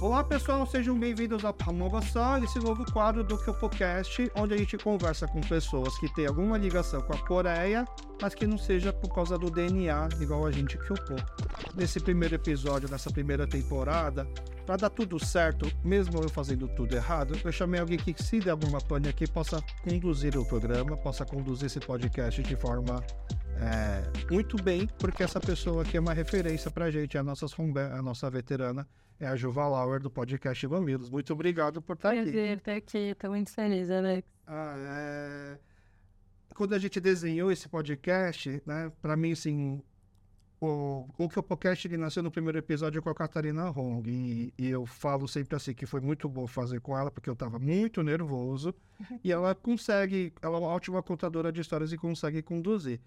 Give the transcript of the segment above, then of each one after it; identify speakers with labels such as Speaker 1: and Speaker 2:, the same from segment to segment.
Speaker 1: Olá pessoal, sejam bem-vindos ao Pamova Só, esse novo quadro do Kyopocast, onde a gente conversa com pessoas que têm alguma ligação com a Coreia, mas que não seja por causa do DNA, igual a gente Kyopo. Nesse primeiro episódio, nessa primeira temporada, para dar tudo certo, mesmo eu fazendo tudo errado, eu chamei alguém que, se der alguma pane aqui, possa conduzir o programa, possa conduzir esse podcast de forma é, muito bem, porque essa pessoa aqui é uma referência para a gente, a nossa, a nossa veterana é a Juva Lauer do podcast Vamilos. Muito obrigado por estar
Speaker 2: Prazer aqui. Prazer estar aqui, estou muito feliz, Alex.
Speaker 1: Ah, é... Quando a gente desenhou esse podcast, né, para mim, assim, o, o que o podcast ele nasceu no primeiro episódio com a Catarina Hong e, e, eu falo sempre assim que foi muito bom fazer com ela porque eu estava muito nervoso e ela consegue, ela é uma ótima contadora de histórias e consegue conduzir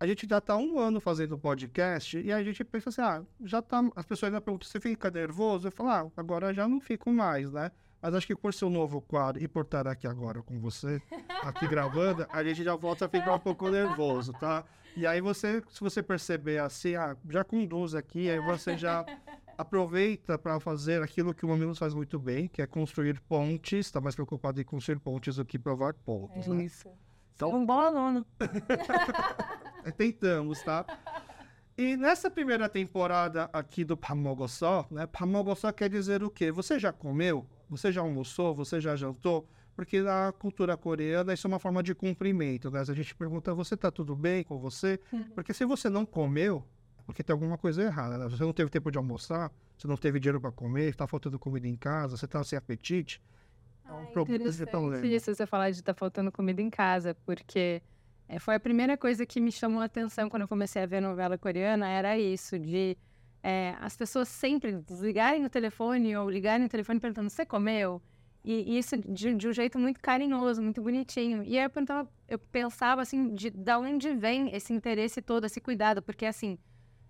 Speaker 1: a gente já está um ano fazendo podcast e a gente pensa assim, ah, já tá. As pessoas ainda perguntam, você fica nervoso? Eu falo, ah, agora já não fico mais, né? Mas acho que por ser um novo quadro e por estar aqui agora com você, aqui gravando, a gente já volta a ficar um pouco nervoso, tá? E aí você, se você perceber assim, ah, já conduz aqui, aí você já aproveita para fazer aquilo que o Mamilos faz muito bem, que é construir pontes, está mais preocupado em construir pontes do que provar pontos,
Speaker 2: é
Speaker 1: né?
Speaker 2: Isso. Então, um bom aluno.
Speaker 1: Tentamos, tá? E nessa primeira temporada aqui do Pamogossó, né? Pamogossó quer dizer o quê? Você já comeu? Você já almoçou? Você já jantou? Porque na cultura coreana isso é uma forma de cumprimento, né? A gente pergunta, você tá tudo bem com você? Porque se você não comeu, é porque tem alguma coisa errada, né? Você não teve tempo de almoçar, você não teve dinheiro para comer, está faltando comida em casa, você está sem apetite.
Speaker 2: É um problema. Isso, você falar de estar tá faltando comida em casa, porque é, foi a primeira coisa que me chamou a atenção quando eu comecei a ver novela coreana, era isso, de é, as pessoas sempre desligarem o telefone ou ligarem o telefone perguntando, você comeu? E, e isso de, de, um jeito muito carinhoso, muito bonitinho. E aí eu, pensava, eu pensava assim, de, de onde vem esse interesse todo, esse cuidado, porque assim,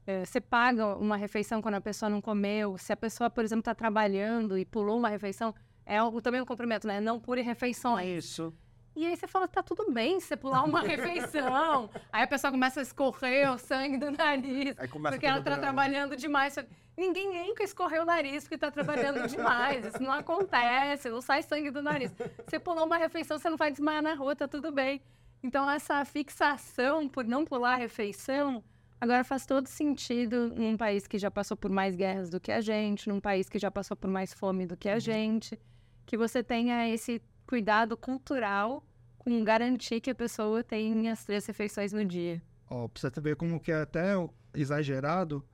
Speaker 2: é, você paga uma refeição quando a pessoa não comeu, se a pessoa, por exemplo, está trabalhando e pulou uma refeição, é algo, também um cumprimento, né? Não pure refeições.
Speaker 1: Isso.
Speaker 2: E aí você fala, tá tudo bem você pular uma refeição. aí a pessoa começa a escorrer o sangue do nariz. porque ela tá trabalhando demais. Ninguém nunca escorreu o nariz porque tá trabalhando demais. Isso não acontece, não sai sangue do nariz. Você pulou uma refeição, você não vai desmaiar na rua, tá tudo bem. Então, essa fixação por não pular a refeição, agora faz todo sentido num país que já passou por mais guerras do que a gente, num país que já passou por mais fome do que a uhum. gente, que você tenha esse cuidado cultural com garantir que a pessoa tem as três refeições no dia.
Speaker 1: Ó, oh, pra você ver como que é até exagerado,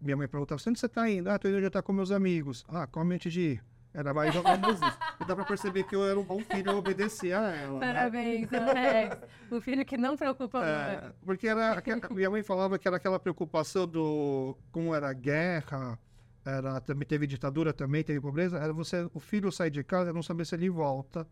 Speaker 1: minha mãe perguntava, onde você tá indo? Ah, tô indo jantar com meus amigos. Ah, come antes de ir. Era mais menos isso. E dá pra perceber que eu era um bom filho, eu obedecia a ela.
Speaker 2: Né? Parabéns, né? O filho que não preocupa
Speaker 1: é, Porque era, minha mãe falava que era aquela preocupação do como era a guerra, era, também teve ditadura também, teve pobreza, era você, o filho sair de casa e não saber se ele volta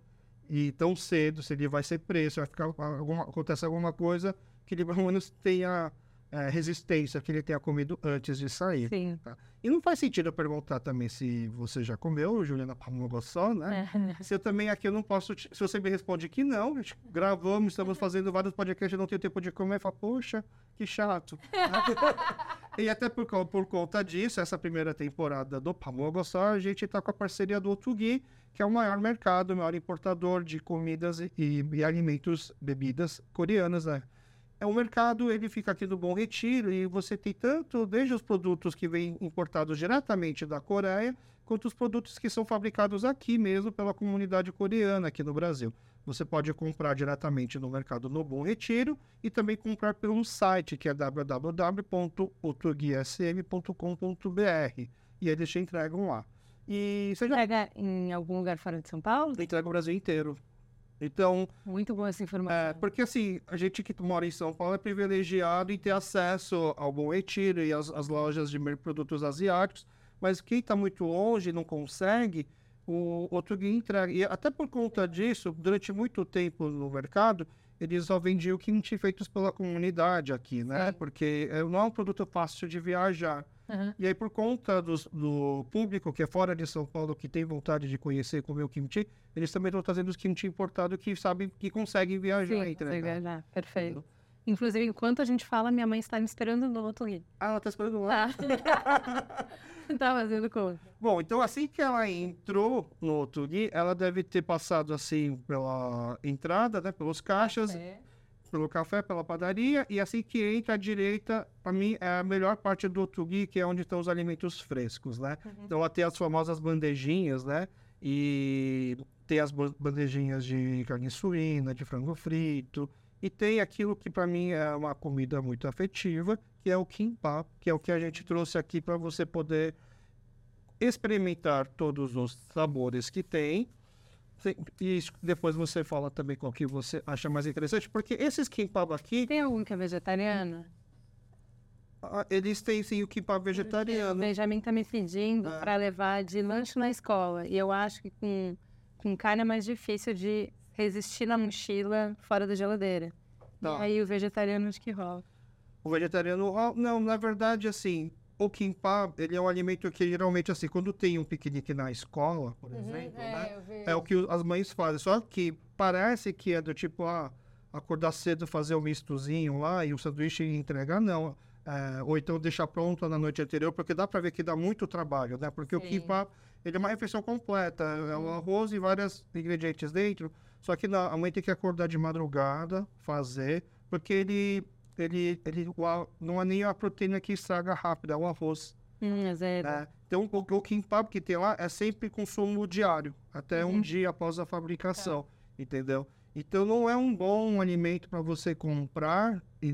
Speaker 1: e tão cedo, se ele vai ser preso, vai ficar alguma, acontece alguma coisa que ele pelo menos tenha é, resistência que ele tenha comido antes de sair.
Speaker 2: Sim.
Speaker 1: Tá? E não faz sentido eu perguntar também se você já comeu, Juliana Pamogossó, né? É. Se eu também aqui eu não posso. Se você me responde que não, gravamos, estamos fazendo vários podcasts, eu não tenho tempo de comer, fala, poxa, que chato. e até por, por conta disso, essa primeira temporada do Pamogossó, a gente está com a parceria do Otugui, que é o maior mercado, o maior importador de comidas e, e alimentos, bebidas coreanas, né? É o mercado, ele fica aqui no Bom Retiro e você tem tanto, desde os produtos que vêm importados diretamente da Coreia, quanto os produtos que são fabricados aqui mesmo pela comunidade coreana aqui no Brasil. Você pode comprar diretamente no mercado no Bom Retiro e também comprar pelo site que é www.portuguesm.com.br e eles te entregam lá.
Speaker 2: E você já... Entrega em algum lugar fora de São Paulo?
Speaker 1: Entrega o Brasil inteiro. Então.
Speaker 2: Muito boa essa informação.
Speaker 1: É, porque assim, a gente que mora em São Paulo é privilegiado em ter acesso ao Bom Retiro e às, às lojas de produtos asiáticos, mas quem está muito longe não consegue, o outro guia entrega. E até por conta disso, durante muito tempo no mercado, eles só vendiam kimchi feitos pela comunidade aqui, né? Sim. Porque é, não é um produto fácil de viajar. Uhum. E aí, por conta do, do, público que é fora de São Paulo, que tem vontade de conhecer comer o kimchi, eles também estão trazendo os kimchi importados que sabem que conseguem viajar.
Speaker 2: Sim, conseguem viajar. Perfeito. Inclusive, enquanto a gente fala, minha mãe está me esperando no outro
Speaker 1: Ah, ela está esperando lá?
Speaker 2: Tá. tá fazendo conta.
Speaker 1: Bom, então assim que ela entrou no Turi, ela deve ter passado assim pela entrada, né? Pelos caixas. Pelo café, pela padaria, e assim que entra à direita, para mim é a melhor parte do Turi, que é onde estão os alimentos frescos, né? Uhum. Então tem as famosas bandejinhas, né? E tem as bandejinhas de carne suína, de frango frito, e tem aquilo que para mim é uma comida muito afetiva, que é o kimbap, que é o que a gente trouxe aqui para você poder experimentar todos os sabores que tem. E depois você fala também qual que você acha mais interessante, porque esses kimbap aqui...
Speaker 2: Tem algum que é vegetariano?
Speaker 1: Ah, eles têm sim o kimbap vegetariano. O
Speaker 2: Benjamin tá me pedindo é. para levar de lanche na escola. E eu acho que com, com carne é mais difícil de resistir na mochila fora da geladeira. Tá. E aí o vegetariano acho que rola.
Speaker 1: O vegetariano rola? Não, na verdade, assim, o kimbap, ele é um alimento que geralmente, assim, quando tem um piquenique na escola, por uhum, exemplo, é, né? É o que as mães fazem. Só que parece que é do tipo, ah, acordar cedo, fazer o um mistozinho lá e o sanduíche entregar, não. É, ou então deixar pronto na noite anterior, porque dá para ver que dá muito trabalho, né? Porque Sim. o kimbap, ele é uma refeição completa. É um arroz e vários ingredientes dentro. Só que a mãe tem que acordar de madrugada, fazer, porque ele, ele, ele não é nem a proteína que estraga rápido, é o arroz.
Speaker 2: Hum, é.
Speaker 1: Né? Então, o, o kimbap que tem lá é sempre consumo diário, até uhum. um dia após a fabricação, tá. entendeu? Então, não é um bom alimento para você comprar e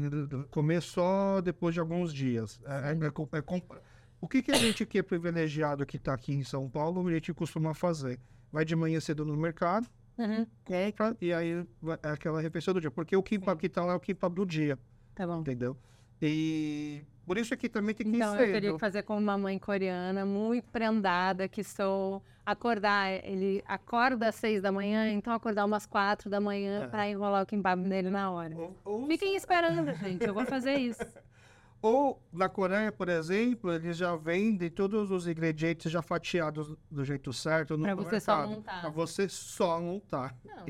Speaker 1: comer só depois de alguns dias. É, é, é, é. O que, que a gente que é privilegiado que está aqui em São Paulo, a gente costuma fazer? Vai de manhã cedo no mercado, Uhum. Compra e aí é aquela refeição do dia. Porque o kimbap que tá lá é o kimbap do dia.
Speaker 2: Tá bom.
Speaker 1: Entendeu? E por isso aqui também tem que
Speaker 2: então, ir Então, eu teria que fazer com uma mãe coreana muito prendada, que sou acordar. Ele acorda às seis da manhã, então acordar umas quatro da manhã é. para enrolar o kimbap dele na hora. Ou, ou... Fiquem esperando, gente. Eu vou fazer isso.
Speaker 1: Ou na Coreia, por exemplo, eles já vendem todos os ingredientes já fatiados do jeito certo no
Speaker 2: pra você mercado. só montar.
Speaker 1: Pra você só montar. Não,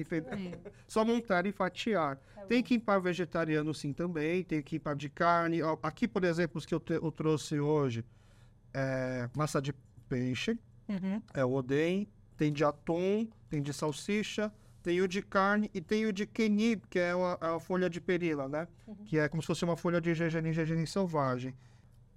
Speaker 1: só montar e fatiar. Tá tem para vegetariano sim também, tem para de carne. Aqui, por exemplo, os que eu, te, eu trouxe hoje, é massa de peixe, uhum. é o oden, tem de atum, tem de salsicha, tem o de carne e tem o de kenib, que é a, a folha de perila, né? Uhum. Que é como se fosse uma folha de gergelim, gergelim selvagem.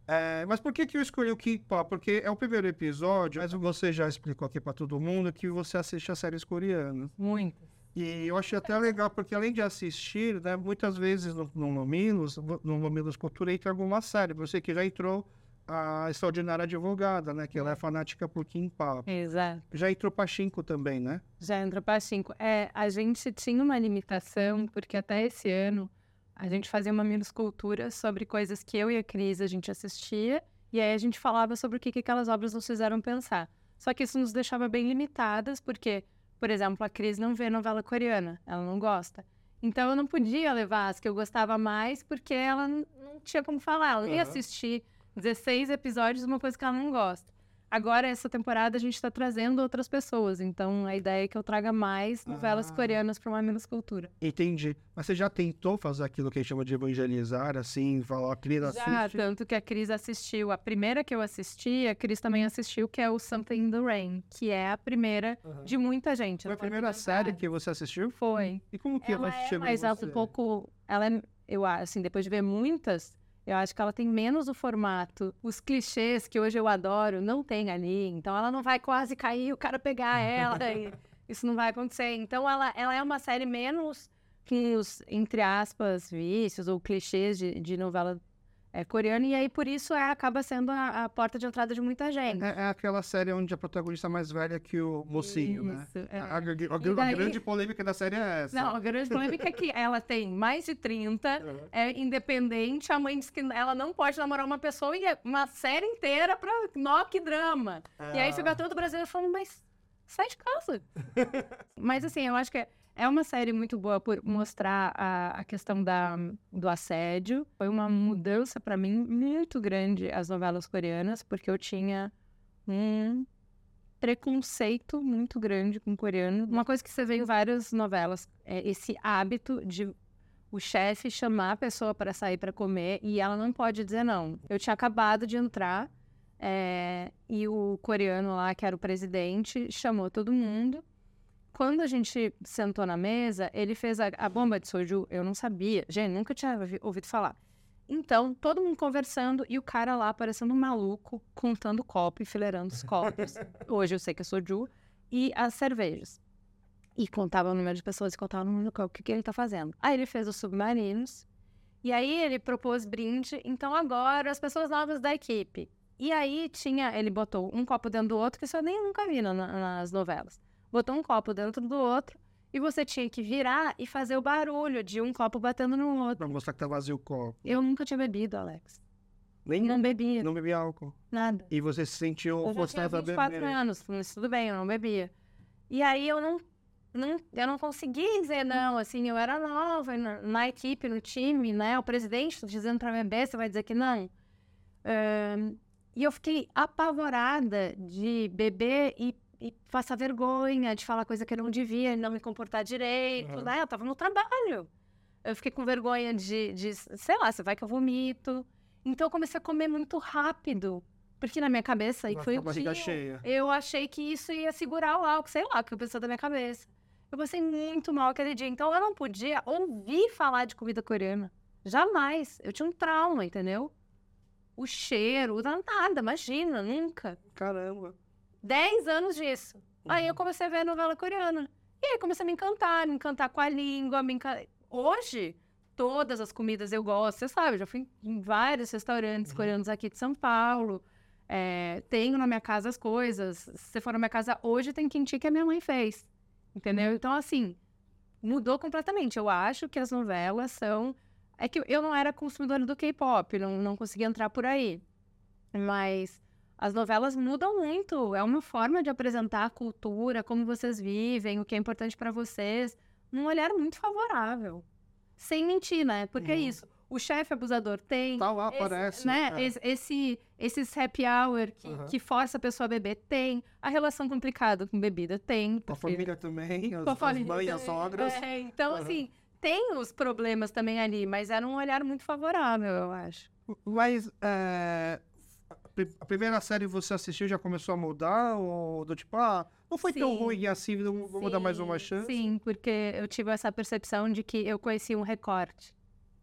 Speaker 1: É, mas por que, que eu escolhi o K-pop? Porque é o primeiro episódio, mas você já explicou aqui para todo mundo que você assiste a séries coreanas.
Speaker 2: Muito.
Speaker 1: E eu achei até legal, porque além de assistir, né, muitas vezes no, no Mamilos, no Mamilos Cultura entra alguma série. Você que já entrou a extraordinária advogada, né? Que ela é fanática por Kim Pop.
Speaker 2: Exato.
Speaker 1: Já entrou Pachinko também, né?
Speaker 2: Já entrou Pachinko. É, a gente tinha uma limitação, porque até esse ano a gente fazia uma minuscultura sobre coisas que eu e a Cris a gente assistia, e aí a gente falava sobre o que, que aquelas obras nos fizeram pensar. Só que isso nos deixava bem limitadas, porque, por exemplo, a Cris não vê novela coreana, ela não gosta. Então eu não podia levar as que eu gostava mais, porque ela não tinha como falar, ela ia assistir 16 episódios, uma coisa que ela não gosta. Agora, essa temporada, a gente está trazendo outras pessoas. Então, a ideia é que eu traga mais novelas ah. coreanas para uma menos cultura.
Speaker 1: Entendi. Mas você já tentou fazer aquilo que a gente chama de evangelizar, assim, falar, a Cris assiste?
Speaker 2: Já, tanto que a Cris assistiu. A primeira que eu assisti, a Cris também assistiu, que é o Something in the Rain, que é a primeira uhum. de muita gente.
Speaker 1: Foi a primeira série que você assistiu?
Speaker 2: Foi.
Speaker 1: E como que ela, ela
Speaker 2: é mais
Speaker 1: alta
Speaker 2: um pouco... Ela é, eu assim, depois de ver muitas eu acho que ela tem menos o formato. Os clichês que hoje eu adoro não tem ali. Então ela não vai quase cair o cara pegar ela. e isso não vai acontecer. Então ela, ela é uma série menos que os, entre aspas, vícios ou clichês de, de novela é coreano, e aí por isso é, acaba sendo a, a, porta de entrada de muita gente.
Speaker 1: É, é, aquela série onde a protagonista é mais velha que o mocinho, né? isso, né? É. A, a, a, daí... grande polêmica da série é essa.
Speaker 2: Não, a grande polêmica é que ela tem mais de 30, uhum. é independente, a mãe diz que ela não pode namorar uma pessoa e é uma série inteira pra knock drama. E aí fica todo o brasileiro falando, mas sai de casa. mas assim, eu acho que é é uma série muito boa por mostrar a, a questão da, do assédio. Foi uma mudança para mim muito grande as novelas coreanas, porque eu tinha um preconceito muito grande com coreano. Uma coisa que você vê em várias novelas é esse hábito de o chefe chamar a pessoa para sair para comer e ela não pode dizer não. Eu tinha acabado de entrar é, e o coreano lá, que era o presidente, chamou todo mundo. Quando a gente sentou na mesa, ele fez a, a bomba de soju. Eu não sabia. Gente, nunca tinha ouvido falar. Então, todo mundo conversando e o cara lá parecendo um maluco, contando copo, enfileirando os copos. Hoje eu sei que é soju. E as cervejas. E contava o número de pessoas e contava o número de copo. O que, que ele tá fazendo? Aí ele fez os submarinos. E aí ele propôs brinde. Então agora as pessoas novas da equipe. E aí tinha, ele botou um copo dentro do outro, que isso eu nem nunca vi na, nas novelas. Botou um copo dentro do outro e você tinha que virar e fazer o barulho de um copo batendo no outro.
Speaker 1: Pra mostrar que tá vazio o copo.
Speaker 2: Eu nunca tinha bebido, Alex.
Speaker 1: Nem?
Speaker 2: Não bebia.
Speaker 1: Não bebia álcool?
Speaker 2: Nada.
Speaker 1: E você se sentiu
Speaker 2: eu forçada a beber? Eu tinha 24 anos, mas tudo bem, eu não bebia. E aí eu não, não, eu não consegui dizer não, assim, eu era nova na, na equipe, no time, né? O presidente dizendo pra beber, você vai dizer que não? Um, e eu fiquei apavorada de beber e, e passar vergonha, de falar coisa que eu não devia, não me comportar direito, uhum. né? Eu tava no trabalho. Eu fiquei com vergonha de, de, sei lá, você vai que eu vomito. Então eu comecei a comer muito rápido. Porque na minha cabeça, e foi o que
Speaker 1: cheia.
Speaker 2: eu achei que isso ia segurar o álcool, sei lá, o que eu pensei da minha cabeça. Eu passei muito mal aquele dia. Então eu não podia ouvir falar de comida coreana. Jamais. Eu tinha um trauma, entendeu? o cheiro, nada, imagina, nunca.
Speaker 1: Caramba.
Speaker 2: Dez anos disso. Uhum. Aí eu uhum. comecei a ver a novela coreana. E aí comecei a me encantar, me encantar com a língua, me encantar... Hoje, todas as comidas eu gosto, você sabe, já fui em vários restaurantes uhum. coreanos aqui de São Paulo. É, tenho na minha casa as coisas. Se você for na minha casa hoje, tem kimchi que a minha mãe fez. Entendeu? Então, assim, mudou completamente. Eu acho que as novelas são é que eu não era consumidora do K-pop, não, não conseguia entrar por aí. Mas as novelas mudam muito. É uma forma de apresentar a cultura, como vocês vivem, o que é importante para vocês, num olhar muito favorável. Sem mentir, né? Porque é é isso. O chefe abusador tem.
Speaker 1: Tá lá, esse, aparece.
Speaker 2: Né? É. Esse, esse, esses happy hour que, uhum. que força a pessoa a beber, tem. A relação complicada com bebida, tem.
Speaker 1: A família também, as, as mães, as sogras.
Speaker 2: É, então, uhum. assim, tem os problemas também ali, mas era um olhar muito favorável, eu acho.
Speaker 1: Mas é, a primeira série você assistiu já começou a mudar? Ou do tipo, ah, não foi sim. tão ruim assim, vou sim, dar mais uma chance?
Speaker 2: Sim, porque eu tive essa percepção de que eu conheci um recorte.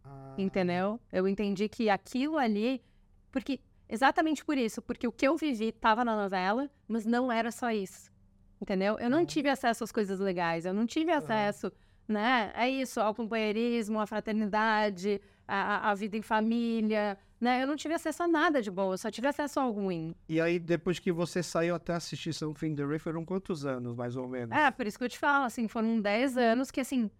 Speaker 2: Ah. Entendeu? Eu entendi que aquilo ali. Porque. Exatamente por isso, porque o que eu vivi estava na novela, mas não era só isso. Entendeu? Eu não uhum. tive acesso às coisas legais, eu não tive acesso. Uhum né? É isso, ao companheirismo, à fraternidade, à, à vida em família, né? Eu não tive acesso a nada de bom, eu só tive acesso ao ruim.
Speaker 1: E aí, depois que você saiu até assistir Something the Ray, foram quantos anos, mais ou menos?
Speaker 2: É, por isso que eu te falo, assim, foram 10 anos que, assim,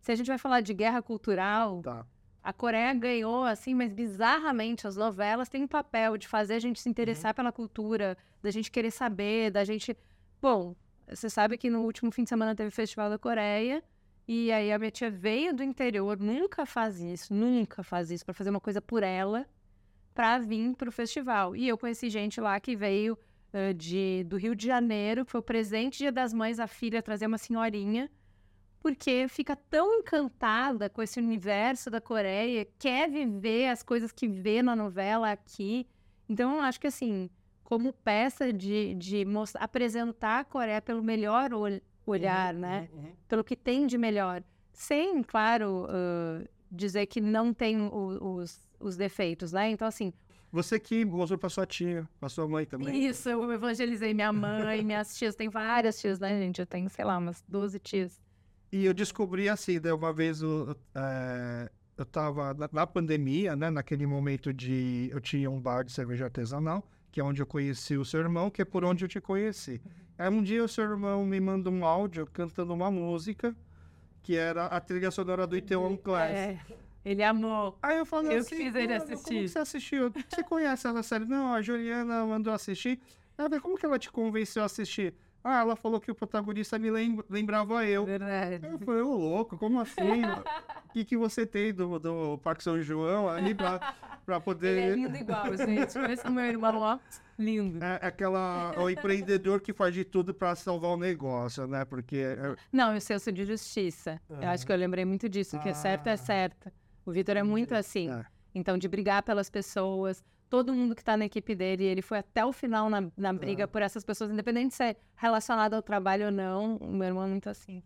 Speaker 2: se a gente vai falar de guerra cultural,
Speaker 1: tá.
Speaker 2: a Coreia ganhou, assim, mas bizarramente, as novelas têm um papel de fazer a gente se interessar uhum. pela cultura, da gente querer saber, da gente... Bom, você sabe que no último fim de semana teve o Festival da Coreia, e aí a minha tia veio do interior, nunca faz isso, nunca faz isso, para fazer uma coisa por ela, para vir para o festival. E eu conheci gente lá que veio uh, de, do Rio de Janeiro, que foi o presente Dia das Mães, a filha trazer uma senhorinha, porque fica tão encantada com esse universo da Coreia, quer viver as coisas que vê na novela aqui. Então, eu acho que assim, como peça de, de mostrar, apresentar a Coreia pelo melhor olho, olhar, uhum, né? Uhum, uhum. Pelo que tem de melhor. Sem, claro, uh, dizer que não tem o, os, os defeitos, né? Então, assim.
Speaker 1: Você que mostrou para sua tia, para sua mãe também.
Speaker 2: Isso, eu evangelizei minha mãe, minhas tias. Tem várias tias, né, gente? Eu tenho, sei lá, umas 12 tias.
Speaker 1: E eu descobri assim, né, uma vez eu, é, eu tava na, na, pandemia, né? Naquele momento de. Eu tinha um bar de cerveja artesanal, que é onde eu conheci o seu irmão, que é por onde eu te conheci. Aí um dia o seu irmão me manda um áudio cantando uma música que era a trilha sonora do Itaewon Class. É,
Speaker 2: ele amou.
Speaker 1: Aí eu falei
Speaker 2: eu
Speaker 1: assim,
Speaker 2: fiz ele assistir.
Speaker 1: Como você assistiu? Você conhece essa série? Não, a Juliana mandou assistir. Ela como que ela te convenceu a assistir? Ah, ela falou que o protagonista me lembrava eu.
Speaker 2: Verdade.
Speaker 1: Eu falei, ô louco, como assim? O que, que você tem do, do Parque São João aí pra, pra poder.
Speaker 2: Ele é lindo igual, gente. Conheço meu irmão lá. Lindo.
Speaker 1: É, é aquela, o empreendedor que faz de tudo para salvar o negócio, né? Porque. É...
Speaker 2: Não, o senso de justiça. Eu acho que eu lembrei muito disso, que ah. certo é certo. O Vitor é muito assim. É. Então, de brigar pelas pessoas, todo mundo que tá na equipe dele, ele foi até o final na, na briga é. por essas pessoas, independente de ser relacionado ao trabalho ou não. O meu irmão é muito assim.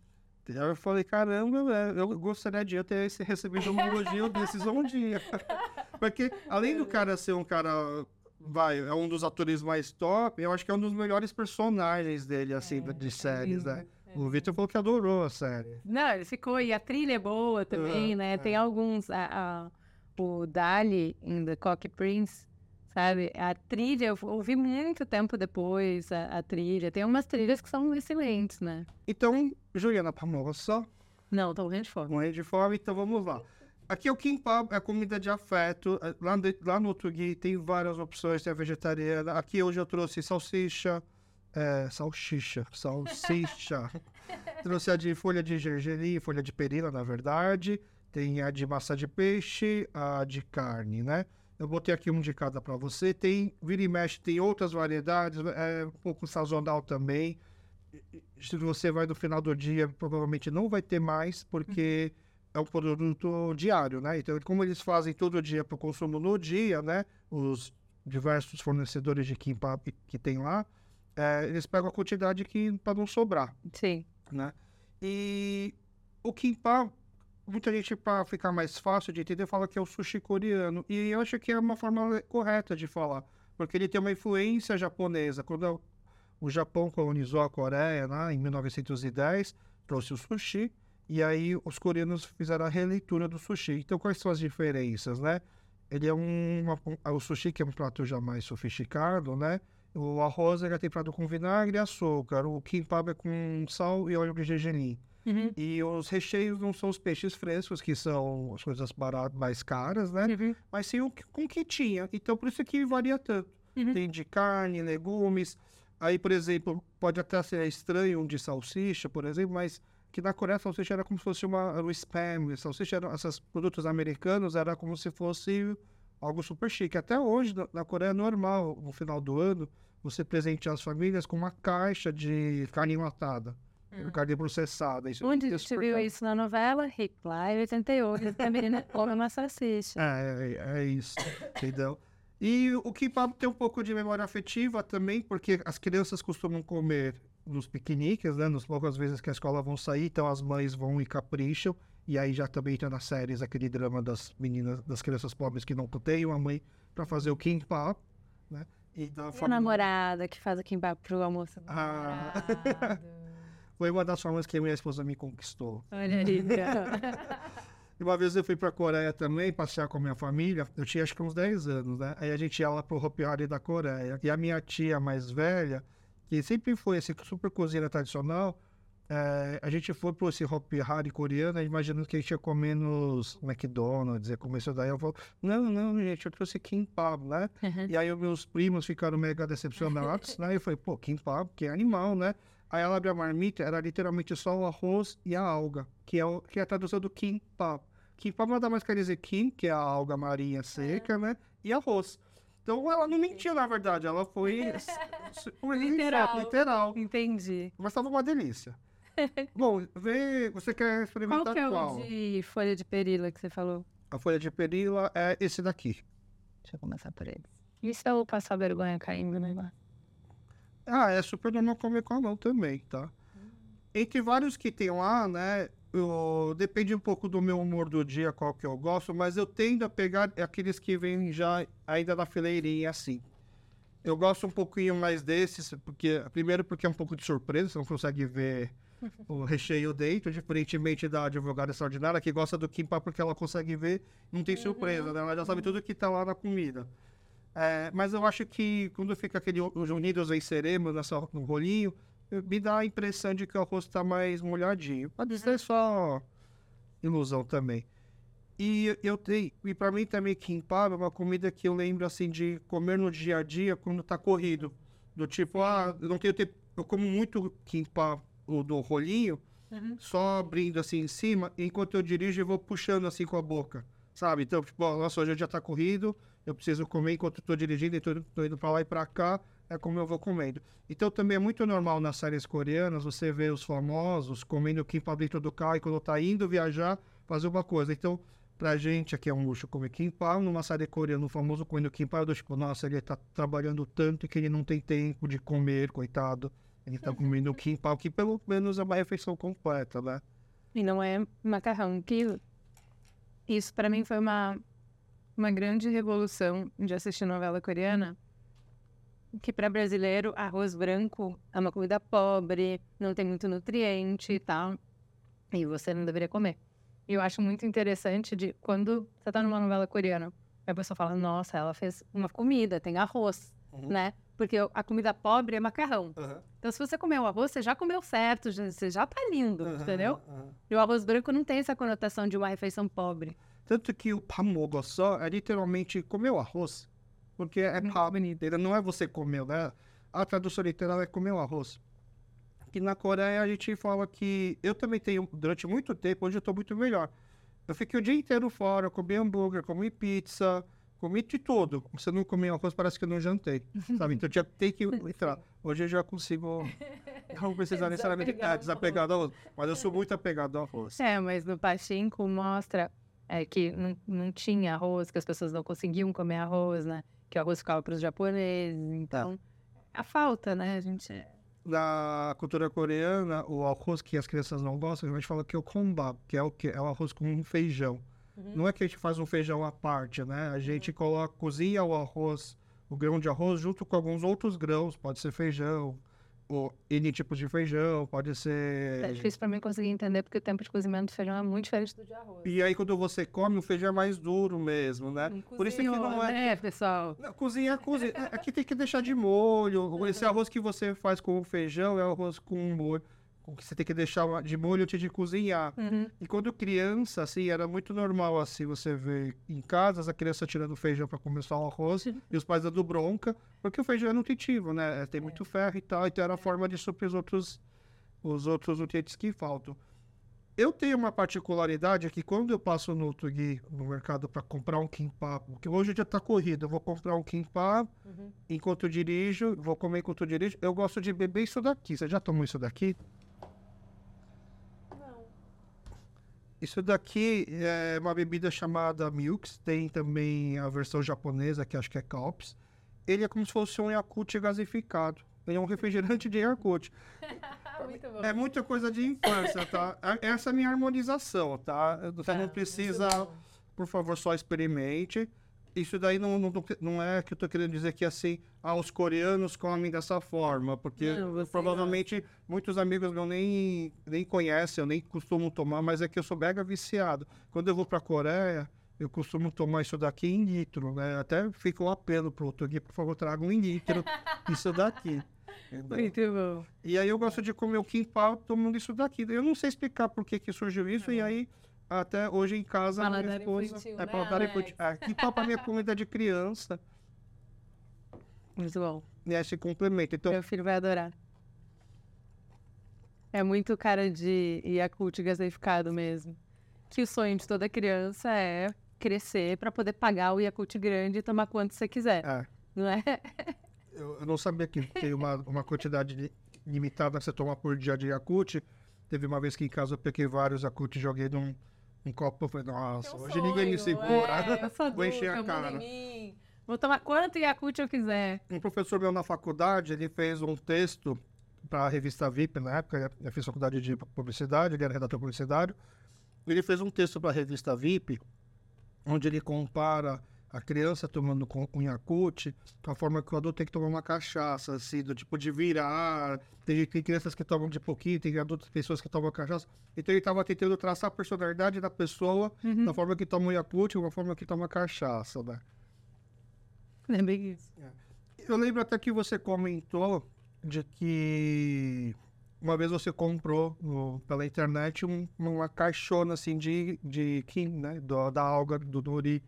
Speaker 1: Eu falei, caramba, eu gostaria de ter recebido um elogio desses um dia. Porque, além do cara ser um cara, vai, é um dos atores mais top, eu acho que é um dos melhores personagens dele, assim, é, de séries, é né? O Victor falou que adorou a série.
Speaker 2: Não, ele ficou, e a trilha é boa também, né? É. Tem alguns, a, a, o Dali, em The Cock Prince, sabe? A trilha, eu ouvi muito tempo depois a, a, trilha. Tem umas trilhas que são excelentes, né?
Speaker 1: Então, Juliana Pamossa.
Speaker 2: Não, tô morrendo de fome.
Speaker 1: Morrendo de fome, então vamos lá. Aqui é o kimbap, é comida de afeto. Lá, de, lá no Tugui tem várias opções, tem a vegetariana. Aqui hoje eu trouxe salsicha, é, salsicha, salsicha. trouxe a de folha de gergelim, folha de perila, na verdade. Tem a de massa de peixe, a de carne, né? Eu botei aqui um de cada para você. Tem, vira e mexe, tem outras variedades, é um pouco sazonal também. Se você vai no final do dia, provavelmente não vai ter mais, porque é um produto diário, né? Então, como eles fazem todo dia para o consumo no dia, né? Os diversos fornecedores de kimbap que tem lá, é, eles pegam a quantidade que para não sobrar.
Speaker 2: Sim.
Speaker 1: Né? E o kimbap muita gente, para ficar mais fácil de entender, fala que é o sushi coreano. E eu acho que é uma forma correta de falar, porque ele tem uma influência japonesa. Quando o Japão colonizou a Coreia, né, em 1910, trouxe o sushi, e aí os coreanos fizeram a releitura do sushi. Então, quais são as diferenças, né? Ele é um... Uma, o sushi, que é um prato já mais sofisticado, né? O arroz é temperado com vinagre e açúcar. O kimbap é com sal e óleo de gergelim. Uhum. E os recheios não são os peixes frescos, que são as coisas baratas, mais caras, né? Uhum. Mas sim o, com o que tinha. Então, por isso que varia tanto. Uhum. Tem de carne, legumes. Aí, por exemplo, pode até ser estranho um de salsicha, por exemplo, mas que na Coreia a salsicha era como se fosse uma, o spam. A salsicha, era, esses produtos americanos, era como se fosse algo super chique. Até hoje, na, na Coreia é normal, no final do ano, você presentear as famílias com uma caixa de carne enlatada. Hum. Carne processada.
Speaker 2: Isso, Onde isso você viu isso na novela? Reply 88. A menina come uma salsicha.
Speaker 1: É, é, é isso. entendeu? E o kimbap tem um pouco de memória afetiva também, porque as crianças costumam comer nos piqueniques, né? Nos poucas vezes que a escola vão sair, então as mães vão e capricham. E aí já também entra nas séries aquele drama das meninas, das crianças pobres que não têm uma mãe para fazer o kimbap, né?
Speaker 2: E, da e a namorada que faz o kimbap pro almoço.
Speaker 1: Ah. Foi uma das formas que minha esposa me conquistou.
Speaker 2: Olha ali,
Speaker 1: E uma vez eu fui para a Coreia também, passear com a minha família. Eu tinha acho que uns 10 anos, né? Aí a gente ia lá pro Hopi Hari da Coreia. E a minha tia mais velha, que sempre foi esse super cozinheira tradicional, é, a gente foi para esse Hopi Hari coreano, imaginando que a gente ia comer nos McDonald's, ia comer isso daí. Eu falo, não, não, gente, eu trouxe kimbap, né? Uhum. E aí os meus primos ficaram mega decepcionados, né? E eu falei, pô, kimbap, que é animal, né? Aí ela abre a marmita, era literalmente só o arroz e a alga, que é, o, que é a tradução do kimbap. Kimbap nada mais quer dizer kim, que é a alga marinha seca, é. né? E arroz. Então ela não mentiu, na verdade, ela foi.
Speaker 2: literal.
Speaker 1: literal.
Speaker 2: Entendi.
Speaker 1: Mas estava uma delícia. Bom, vê, você quer experimentar qual?
Speaker 2: Que é
Speaker 1: qual?
Speaker 2: o de folha de perila que você falou?
Speaker 1: A folha de perila é esse daqui.
Speaker 2: Deixa eu começar por ele. E se eu passar vergonha caindo, né?
Speaker 1: Ah, é super normal comer com a mão também, tá? Entre vários que tem lá, né? Eu, depende um pouco do meu humor do dia, qual que eu gosto, mas eu tendo a pegar aqueles que vêm já ainda na fileirinha, assim. Eu gosto um pouquinho mais desses, porque primeiro porque é um pouco de surpresa, você não consegue ver o recheio dentro, diferentemente da advogada extraordinária, que gosta do kimbap porque ela consegue ver, não tem surpresa, né? Ela já sabe tudo que tá lá na comida. É, mas eu acho que quando fica aquele os unidos venceremos nessa, no rolinho, me dá a impressão de que o arroz está mais molhadinho. Pode ser só ilusão também. E eu tenho, e para mim também kimbap é uma comida que eu lembro assim de comer no dia a dia quando tá corrido. Do tipo, ah, eu não tenho tempo, eu como muito kimbap o do rolinho, uhum. só abrindo assim em cima, enquanto eu dirijo eu vou puxando assim com a boca, sabe? Então, tipo, nossa, hoje já tá corrido, eu preciso comer enquanto estou dirigindo, estou indo para lá e para cá, é como eu vou comendo. Então também é muito normal nas séries coreanas você ver os famosos comendo o kimbap dentro do carro e quando está indo viajar, fazer uma coisa. Então, pra gente aqui é um luxo comer kimbap, numa série coreana, o famoso comendo kimbap, do tipo, nossa, ele tá trabalhando tanto que ele não tem tempo de comer, coitado. Ele tá comendo kimbap, que pelo menos é uma refeição completa, né?
Speaker 2: E não é macarrão, que isso para mim foi uma, uma grande revolução de assistir novela coreana, que para brasileiro arroz branco é uma comida pobre, não tem muito nutriente e tal, e você não deveria comer. E eu acho muito interessante de quando você tá numa novela coreana, a pessoa fala, nossa, ela fez uma comida, tem arroz, uhum. né? Porque a comida pobre é macarrão. Uhum. Então, se você comeu arroz, você já comeu certo, você já tá lindo, uhum, entendeu? E o arroz branco não tem essa conotação de uma refeição pobre.
Speaker 1: Tanto que o pamogo só é literalmente comer o arroz. Porque é pam, não é você comer, né? A tradução literal é comer o arroz. E na Coreia a gente fala que eu também tenho, durante muito tempo, hoje eu tô muito melhor. Eu fiquei o dia inteiro fora, comi hambúrguer, comi pizza, comi de tudo. Se eu não comi arroz, parece que eu não jantei, sabe? Então eu tinha que que entrar. Hoje eu já consigo não precisar necessariamente é, desapegar do arroz. Mas eu sou muito apegado ao arroz.
Speaker 2: É, mas no Pachinko mostra é, que não, não tinha arroz, que as pessoas não conseguiam comer arroz, né? Que o arroz ficava para os japoneses. Então, tá. a falta, né? A gente
Speaker 1: da cultura coreana, o arroz que as crianças não gostam, a gente fala que é o kombap, que é o que é o arroz com feijão. Uhum. Não é que a gente faz um feijão à parte, né? A gente uhum. coloca, cozinha o arroz, o grão de arroz junto com alguns outros grãos, pode ser feijão, ou N tipos de feijão, pode ser.
Speaker 2: É difícil para mim conseguir entender, porque o tempo de cozimento do feijão é muito diferente do de arroz.
Speaker 1: E aí, quando você come, o feijão é mais duro mesmo, né?
Speaker 2: Por isso é que não é.
Speaker 1: né,
Speaker 2: pessoal?
Speaker 1: Não, cozinhar, cozinha. Aqui tem que deixar de molho. Esse arroz que você faz com o feijão é arroz com molho que você tem que deixar de molho antes de cozinhar. Uhum. E quando criança, assim, era muito normal, assim, você ver em casas a criança tirando feijão para começar o arroz e os pais dando bronca, porque o feijão é nutritivo, né? Tem muito é. ferro e tal, então era a forma de suprir os outros, os outros nutrientes que faltam. Eu tenho uma particularidade que quando eu passo no Tugi, no mercado, para comprar um kimbap, porque hoje já está corrido, eu vou comprar um kimbap uhum. enquanto eu dirijo, vou comer enquanto eu dirijo, eu gosto de beber isso daqui. Você já tomou isso daqui? Isso daqui é uma bebida chamada Milks, tem também a versão japonesa, que acho que é Calps. Ele é como se fosse um Yakult gasificado. Ele é um refrigerante de Yakult. muito é muita coisa de infância, tá? É, essa é a minha harmonização, tá? Você não tá, precisa, por favor, só experimente isso daí não, não, não é que eu estou querendo dizer que assim, ah, os coreanos comem dessa forma, porque não, provavelmente muitos amigos não nem, nem conhecem, eu nem costumo tomar, mas é que eu sou mega viciado. Quando eu vou para a Coreia, eu costumo tomar isso daqui em litro, né? Até fica um apelo pro outro aqui, por favor, traga um litro isso daqui.
Speaker 2: Muito bom.
Speaker 1: E aí eu gosto de comer o kimbap tomando isso daqui. Eu não sei explicar por que, que surgiu isso, e aí até hoje em casa
Speaker 2: paladar minha esposa infantil,
Speaker 1: é né, paladar infantil. Aqui topa minha comida de criança.
Speaker 2: Muito bom.
Speaker 1: E aí se complementa. Então,
Speaker 2: Meu filho vai adorar. É muito cara de Yakult gaseificado mesmo. Que o sonho de toda criança é crescer para poder pagar o Yakult grande e tomar quanto você quiser. É. Não é?
Speaker 1: Eu, eu, não sabia que tem uma, uma quantidade limitada que você toma por dia de Yakult. Teve uma vez que em casa eu peguei vários Yakult e joguei num um copo, eu falei, nossa, hoje sonho, ninguém me segura. É, Vou encher a cara.
Speaker 2: Vou tomar quanto Yakult eu quiser.
Speaker 1: Um professor meu na faculdade, ele fez um texto para a revista VIP, na época, eu fiz faculdade de publicidade, ele era redator publicitário. Ele fez um texto para a revista VIP, onde ele compara a criança tomando um Yakult, a forma que o adulto tem que tomar uma cachaça, assim, do tipo de virar. Tem, tem crianças que tomam de pouquinho, tem adultas, pessoas que tomam cachaça. Então ele estava tentando traçar a personalidade da pessoa uhum. da forma que toma o Yakult e da forma que toma cachaça, né?
Speaker 2: É bem isso. É.
Speaker 1: Eu lembro até que você comentou de que uma vez você comprou no, pela internet um, uma caixona assim de, de kim, né? Do, da alga do nori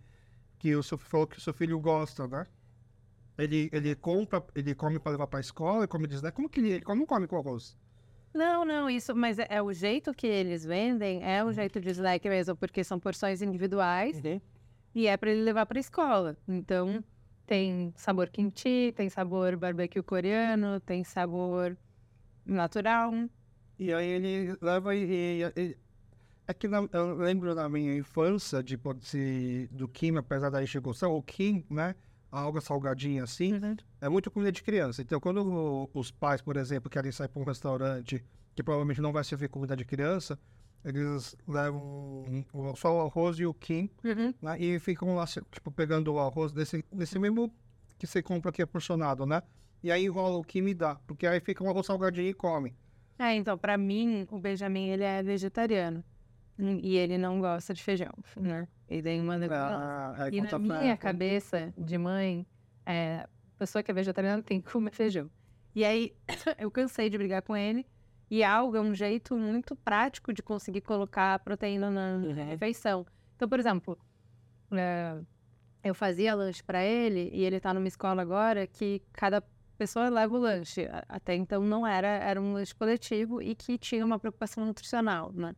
Speaker 1: que o seu falou que o seu filho gosta, né? Ele, ele compra, ele come para levar para a escola, come diz, né? Como que ele, ele não come com arroz?
Speaker 2: Não, não, isso, mas é, é, o jeito que eles vendem, é o uhum. jeito de snack mesmo, porque são porções individuais uhum. e é para ele levar para a escola. Então, tem sabor kimchi, tem sabor barbecue coreano, tem sabor natural.
Speaker 1: E aí ele leva e, e, e É que na, eu lembro na minha infância de, de, do Kim, apesar da enxergação, o Kim, né? Algo salgadinha assim, uhum. é muito comida de criança. Então, quando os pais, por exemplo, querem sair para um restaurante que provavelmente não vai servir comida de criança, eles levam só o arroz e o Kim, uhum. né? E ficam lá, tipo, pegando o arroz desse, desse mesmo que você compra aqui é porcionado, né? E aí enrola o Kim e dá, porque aí fica um arroz salgadinho e come.
Speaker 2: É, então, para mim, o Benjamin, ele é vegetariano. E ele não gosta de feijão, né? E tem uma... Ah, e na minha cabeça de mãe, é, pessoa que é vegetariana tem que comer feijão. E aí, eu cansei de brigar com ele. E algo é um jeito muito prático de conseguir colocar proteína na uhum. refeição. Então, por exemplo, é, eu fazia lanche para ele e ele tá numa escola agora que cada pessoa leva o lanche. Até então não era, era um lanche coletivo e que tinha uma preocupação nutricional, né?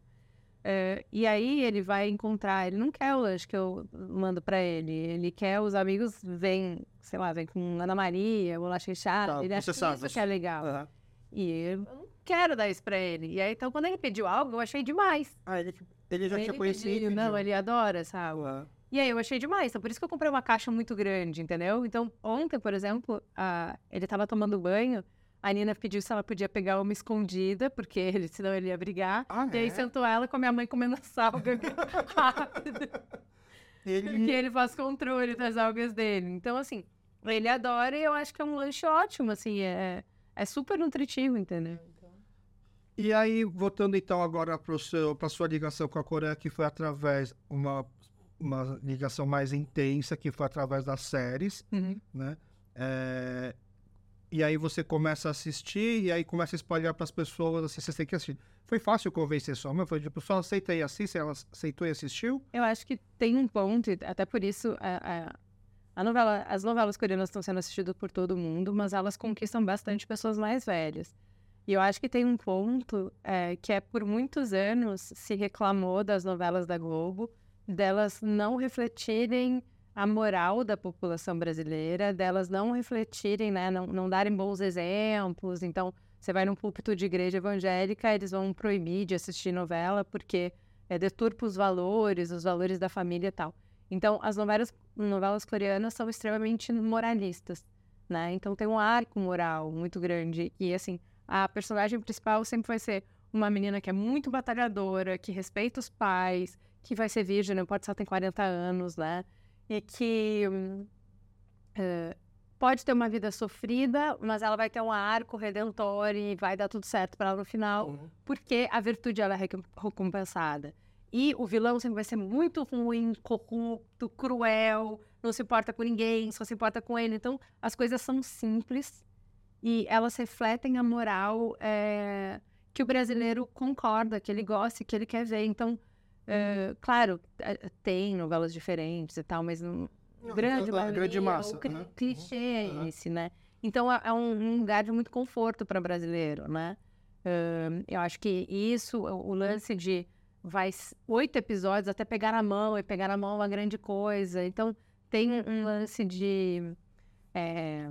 Speaker 2: É, e aí ele vai encontrar, ele não quer o lanche que eu mando para ele, ele quer os amigos vêm, sei lá, vem com Ana Maria, bolacha recheada, tá, ele acha isso que é legal. Uhum. E eu não quero dar isso para ele. E aí, então, quando ele pediu algo, eu achei demais.
Speaker 1: Ah, ele, ele já ele tinha conhecido? Pediu,
Speaker 2: não, ele adora, sabe? Uhum. E aí eu achei demais, então por isso que eu comprei uma caixa muito grande, entendeu? Então, ontem, por exemplo, a... ele tava tomando banho, a Nina pediu se ela podia pegar uma escondida, porque ele, senão ele ia brigar. Ah, e aí é? sentou ela com a minha mãe comendo salga rápido. Ele... Porque ele faz controle das algas dele. Então, assim, ele adora e eu acho que é um lanche ótimo, assim, é, é super nutritivo, entendeu?
Speaker 1: E aí, voltando então agora para a sua ligação com a Coreia, que foi através uma uma ligação mais intensa, que foi através das séries, uhum. né? É, e aí você começa a assistir e aí começa a espalhar para as pessoas, assim, você tem que assistir. Foi fácil convencer sua mãe? Foi tipo, só aceita e assiste, ela aceitou e assistiu?
Speaker 2: Eu acho que tem um ponto, até por isso a, a, a novela, as novelas coreanas estão sendo assistidas por todo mundo, mas elas conquistam bastante pessoas mais velhas. E eu acho que tem um ponto é, que é por muitos anos se reclamou das novelas da Globo, delas não refletirem a moral da população brasileira, delas não refletirem, né, não, não darem bons exemplos. Então, você vai num púlpito de igreja evangélica, eles vão proibir de assistir novela porque é, deturpa os valores, os valores da família e tal. Então, as novelas, novelas coreanas são extremamente moralistas, né? Então, tem um arco moral muito grande. E, assim, a personagem principal sempre vai ser uma menina que é muito batalhadora, que respeita os pais, que vai ser virgem, não pode só ter 40 anos, né? E que uh, pode ter uma vida sofrida, mas ela vai ter um arco redentor e vai dar tudo certo para ela no final, uhum. porque a virtude ela é recompensada. E o vilão sempre vai ser muito ruim, corrupto, cruel, não se importa com ninguém, só se importa com ele. Então, as coisas são simples e elas refletem a moral é, que o brasileiro concorda, que ele gosta, que ele quer ver. Então, Uh, claro, tem novelas diferentes e tal, mas não, grande,
Speaker 1: a, a grande massa.
Speaker 2: O né? clichê é uhum. esse, né? Então é, é um, um, lugar de muito conforto para brasileiro, né? Uh, eu acho que isso, o lance de vai oito episódios até pegar a mão e pegar a mão é uma grande coisa. Então tem um lance de é,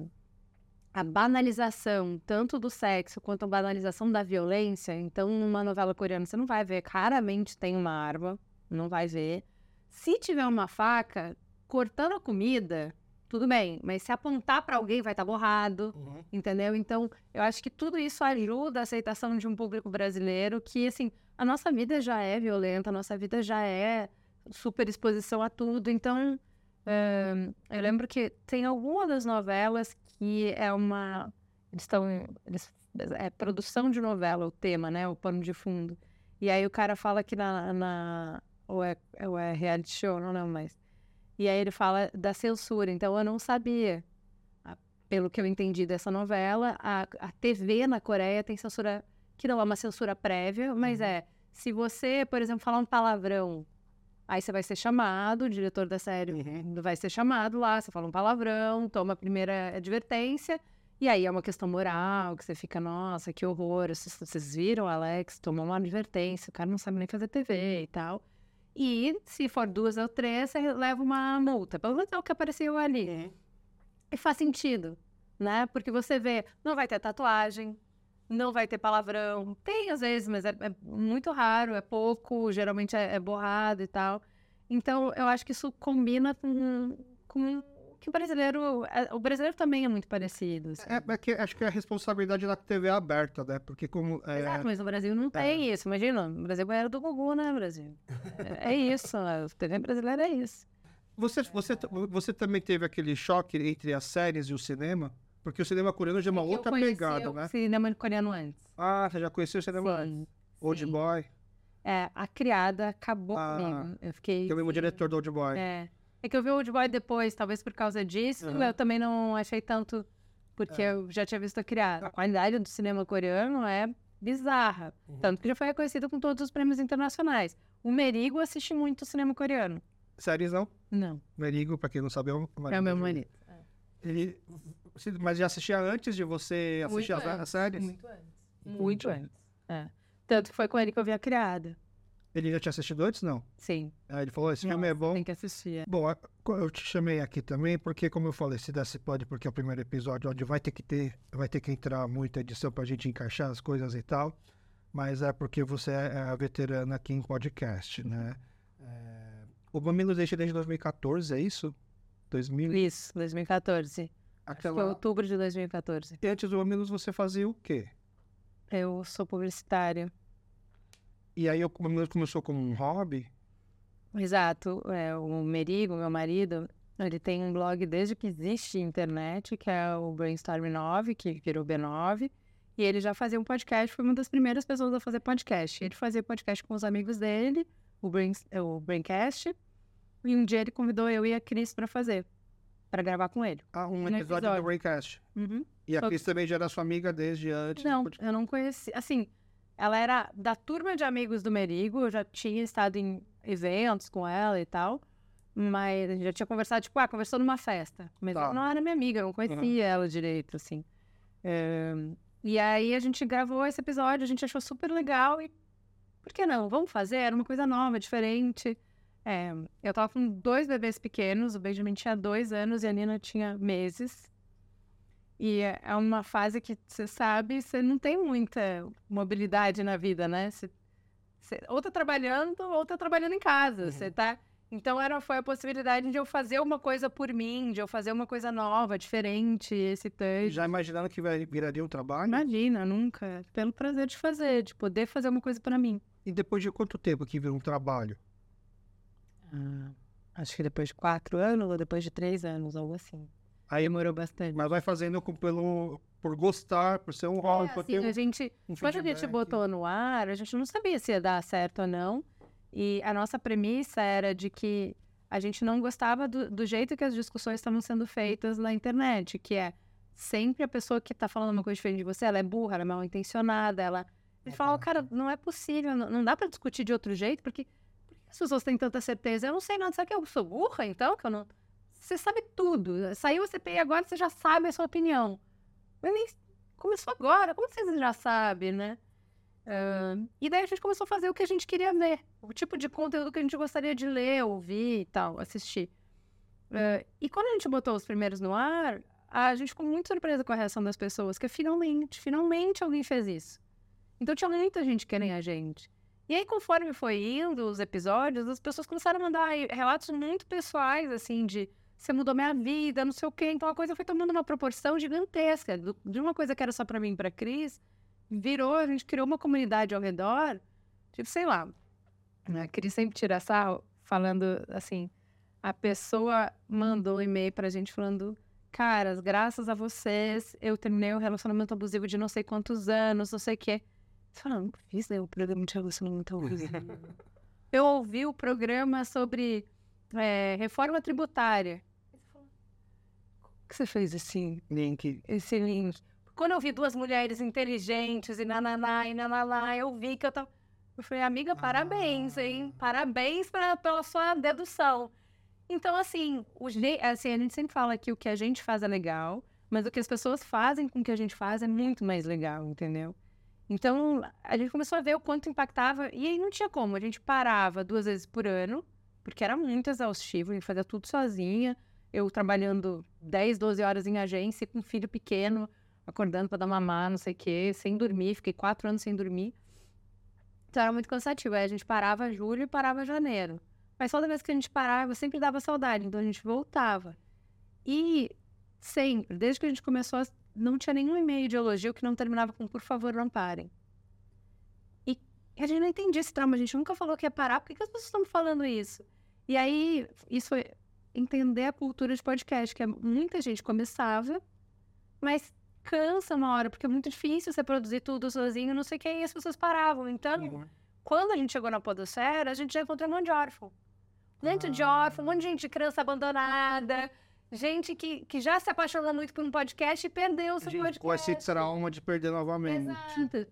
Speaker 2: a banalização tanto do sexo quanto a banalização da violência. Então, numa novela coreana, você não vai ver, raramente tem uma arma, não vai ver. Se tiver uma faca cortando a comida, tudo bem, mas se apontar para alguém vai estar tá borrado, uhum. entendeu? Então, eu acho que tudo isso ajuda a aceitação de um público brasileiro que, assim, a nossa vida já é violenta, a nossa vida já é super exposição a tudo. Então, eu lembro que tem alguma das novelas que é uma. Eles estão. Eles, é produção de novela, o tema, né? O pano de fundo. E aí o cara fala que na. na ou, é, ou é reality show, não lembro mais. E aí ele fala da censura. Então eu não sabia. Pelo que eu entendi dessa novela, a, a TV na Coreia tem censura que não é uma censura prévia, mas uhum. é se você, por exemplo, falar um palavrão Aí você vai ser chamado, o diretor da série uhum. vai ser chamado lá, você fala um palavrão, toma a primeira advertência, e aí é uma questão moral, que você fica, nossa, que horror, vocês viram, Alex, tomou uma advertência, o cara não sabe nem fazer TV e tal. E se for duas ou três, você leva uma multa. Pelo menos é o que apareceu ali. Uhum. E faz sentido, né? Porque você vê, não vai ter tatuagem, não vai ter palavrão. Tem às vezes, mas é, é muito raro, é pouco, geralmente é, é, borrado e tal. Então, eu acho que isso combina com, com que o brasileiro. É, o brasileiro também é muito parecido. Assim.
Speaker 1: É, é que, acho que é a responsabilidade da TV aberta, né? Porque como.
Speaker 2: É... Exato, mas no Brasil não tem isso. Imagina, o Brasil era do Gugu, né, Brasil? É, é isso, a TV brasileira é isso.
Speaker 1: Você, você, você também teve aquele choque entre as séries e o cinema? Porque o cinema coreano já é uma outra pegada, né?
Speaker 2: o cinema coreano antes.
Speaker 1: Ah, você já conheceu o cinema sim, antes? Old sim. Boy?
Speaker 2: É, a criada acabou ah, comigo. Eu fiquei.
Speaker 1: Que é o mesmo diretor do Old Boy.
Speaker 2: É. É que eu vi o Old Boy depois, talvez por causa disso. Uhum. Eu também não achei tanto, porque é. eu já tinha visto a criada. A qualidade do cinema coreano é bizarra. Uhum. Tanto que já foi reconhecido com todos os prêmios internacionais. O Merigo assiste muito cinema coreano.
Speaker 1: Séries não?
Speaker 2: Não.
Speaker 1: Merigo, pra quem não sabe, é o
Speaker 2: marido. É o meu marido.
Speaker 1: Ele, mas já assistia antes de você assistir as, as, séries?
Speaker 2: Muito antes. Muito antes. É. Tanto que foi com ele que eu vi a criada.
Speaker 1: Ele já tinha assistido antes, não?
Speaker 2: Sim.
Speaker 1: Aí ele falou, esse Nossa, filme é bom.
Speaker 2: Tem que assistir. É.
Speaker 1: Bom, eu te chamei aqui também, porque como eu falei, se desse pode, porque é o primeiro episódio onde vai ter que ter, vai ter que entrar muita edição pra gente encaixar as coisas e tal. Mas é porque você é a veterana aqui em podcast, né? É... O Mamilos deixa desde 2014, é isso? 2000...
Speaker 2: Isso, 2014. Aquela... Foi outubro de 2014.
Speaker 1: E antes do Mamilos você fazia o quê?
Speaker 2: Eu sou publicitária.
Speaker 1: E aí eu começou como um hobby?
Speaker 2: Exato. É, o Merigo, meu marido, ele tem um blog desde que existe internet, que é o Brainstorm 9, que virou B9. E ele já fazia um podcast, foi uma das primeiras pessoas a fazer podcast. Ele fazia podcast com os amigos dele, o, Brain, o Braincast. E um dia ele convidou eu e a Cris para fazer, para gravar com ele.
Speaker 1: Ah, um episódio, episódio, do Braincast.
Speaker 2: Uhum.
Speaker 1: E a Cris também já era sua amiga desde antes?
Speaker 2: Não, eu não conheci. Assim, ela era da turma de amigos do Merigo, eu já tinha estado em eventos com ela e tal. Mas a gente já tinha conversado, tipo, ah, conversou numa festa. Mas tá. ela não era minha amiga, eu não conhecia uhum. ela direito, assim. É... E aí a gente gravou esse episódio, a gente achou super legal e por que não? Vamos fazer? Era uma coisa nova, diferente. É, eu tava com dois bebês pequenos, o Benjamin tinha dois anos e a Nina tinha meses. E é, uma fase que você sabe, você não tem muita mobilidade na vida, né? Você, você, ou tá trabalhando, ou tá trabalhando em casa. Uhum. Você tá. Então era, foi a possibilidade de eu fazer uma coisa por mim, de eu fazer uma coisa nova, diferente, excitante.
Speaker 1: Já imaginando que viraria um trabalho?
Speaker 2: Imagina, nunca. Pelo prazer de fazer, de poder fazer uma coisa para mim.
Speaker 1: E depois de quanto tempo que vira um trabalho?
Speaker 2: Ah, acho que depois de quatro anos ou depois de três anos, algo assim.
Speaker 1: Aí demorou bastante. Mas vai fazendo com, pelo, por gostar, por ser um é, hobby, é,
Speaker 2: assim, a gente, um Quando a gente botou no ar, a gente não sabia se ia dar certo ou não. E a nossa premissa era de que a gente não gostava do, do jeito que as discussões estavam sendo feitas na internet, que é sempre a pessoa que está falando uma coisa diferente de você, ela é burra, ela é mal intencionada, ela... Ele fala, cara, não é possível, não, não dá para discutir de outro jeito, porque as pessoas têm tanta certeza? Eu não sei nada, será que eu sou burra, então, que eu não... Você sabe tudo. Saiu o CPI agora, você já sabe a sua opinião. Mas nem começou agora, como você já sabe, né? Uh, e daí a gente começou a fazer o que a gente queria ver. O tipo de conteúdo que a gente gostaria de ler, ouvir e tal, assistir. Uh, e quando a gente botou os primeiros no ar, a gente ficou muito surpresa com a reação das pessoas, que finalmente, finalmente alguém fez isso. Então tinha muita gente querendo a gente. E aí, conforme foi indo os episódios, as pessoas começaram a mandar relatos muito pessoais, assim, de você mudou minha vida, não sei o quê. Então a coisa foi tomando uma proporção gigantesca. De uma coisa que era só para mim e pra Cris, virou, a gente criou uma comunidade ao redor. Tipo, sei lá. A Cris sempre tira sarro falando assim. A pessoa mandou um e-mail pra gente falando: Caras, graças a vocês, eu terminei o um relacionamento abusivo de não sei quantos anos, não sei o quê. Você fala, não fiz né, o programa de relacionamento abusivo. eu ouvi o programa sobre é, reforma tributária que você fez esse
Speaker 1: link?
Speaker 2: Esse link. Quando eu vi duas mulheres inteligentes e nananá e nananá, eu vi que eu tava. Eu falei, amiga, parabéns, ah. hein? Parabéns pra, pela sua dedução. Então, assim, o, assim, a gente sempre fala que o que a gente faz é legal, mas o que as pessoas fazem com o que a gente faz é muito mais legal, entendeu? Então, a gente começou a ver o quanto impactava, e aí não tinha como. A gente parava duas vezes por ano, porque era muito exaustivo, a gente fazia tudo sozinha eu trabalhando 10, 12 horas em agência com um filho pequeno, acordando para dar mamar, não sei o quê, sem dormir. Fiquei quatro anos sem dormir. Então era muito cansativo. Aí a gente parava julho e parava janeiro. Mas toda vez que a gente parava, sempre dava saudade. Então a gente voltava. E sempre, desde que a gente começou, não tinha nenhum e-mail de elogio que não terminava com por favor, não parem. E a gente não entendia esse trauma. A gente nunca falou que ia parar. Por que, que as pessoas estão falando isso? E aí, isso foi entender a cultura de podcast, que é, muita gente começava, mas cansa uma hora, porque é muito difícil você produzir tudo sozinho, não sei o que, e as pessoas paravam. Então, uhum. quando a gente chegou na podosfera, a gente já encontrou um monte de órfão. Dentro ah. de órfão, um monte de gente, criança abandonada, gente que, que já se apaixonou muito por um podcast e perdeu o seu gente, podcast.
Speaker 1: Com esse trauma de perder novamente.
Speaker 2: Exato.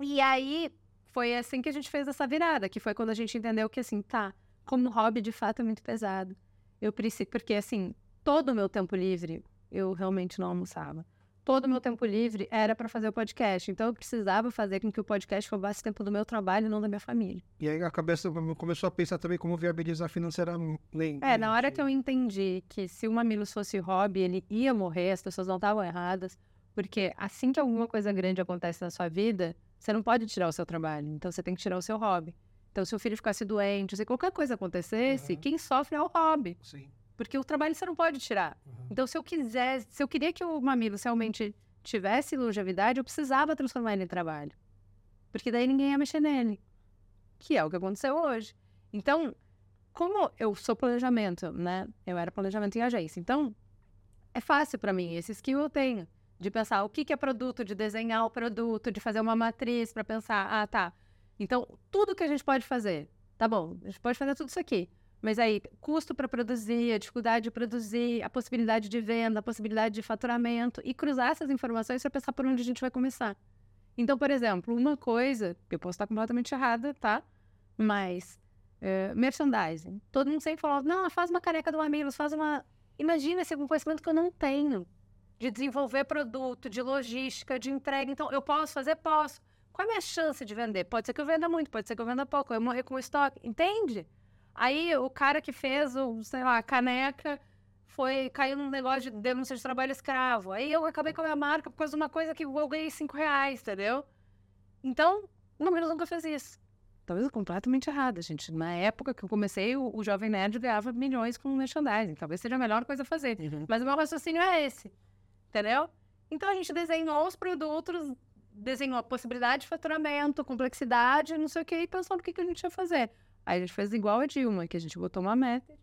Speaker 2: E aí, foi assim que a gente fez essa virada, que foi quando a gente entendeu que, assim, tá, como hobby, de fato, é muito pesado. Eu preciso, porque, assim, todo o meu tempo livre, eu realmente não almoçava todo o meu tempo livre era para fazer o podcast. Então eu precisava fazer com que o podcast roubasse tempo do meu trabalho e não da minha família.
Speaker 1: E aí a cabeça começou a pensar também como viabilizar financeiramente.
Speaker 2: É, na hora que eu entendi que se o Mamilos fosse hobby, ele ia morrer, as pessoas não estavam erradas. Porque assim que alguma coisa grande acontece na sua vida, você não pode tirar o seu trabalho. Então você tem que tirar o seu hobby. Então, se o filho ficasse doente, se qualquer coisa acontecesse, uhum. quem sofre é o hobby. Sim. Porque o trabalho você não pode tirar. Uhum. Então, se eu quisesse, se eu queria que o mamilo realmente tivesse longevidade, eu precisava transformar ele em trabalho. Porque daí ninguém ia mexer nele. Que é o que aconteceu hoje. Então, como eu sou planejamento, né? Eu era planejamento em agência. Então, é fácil para mim, esse skill eu tenho. De pensar o que, que é produto, de desenhar o produto, de fazer uma matriz para pensar, ah, tá. Então, tudo que a gente pode fazer, tá bom, a gente pode fazer tudo isso aqui. Mas aí, custo para produzir, a dificuldade de produzir, a possibilidade de venda, a possibilidade de faturamento e cruzar essas informações para pensar por onde a gente vai começar. Então, por exemplo, uma coisa, eu posso estar completamente errada, tá? Mas é, merchandising. Todo mundo sempre fala, não, faz uma careca do Mamilos, faz uma. Imagina esse conhecimento que eu não tenho de desenvolver produto, de logística, de entrega. Então, eu posso fazer? Posso. Qual é a minha chance de vender? Pode ser que eu venda muito, pode ser que eu venda pouco, eu morrer com estoque. Entende? Aí o cara que fez o, sei lá, a caneca foi caiu num negócio de denúncia de trabalho escravo. Aí eu acabei com a minha marca por causa de uma coisa que eu ganhei cinco reais, entendeu? Então, no menos nunca fez isso. Talvez completamente errada, gente. Na época que eu comecei, o, o Jovem Nerd ganhava milhões com merchandising. Talvez seja a melhor coisa a fazer. Uhum. Mas o meu raciocínio é esse, entendeu? Então a gente desenhou os produtos, desenhou a possibilidade de faturamento, complexidade, não sei o que, e pensou no que, que a gente ia fazer. Aí a gente fez igual a Dilma, que a gente botou uma meta.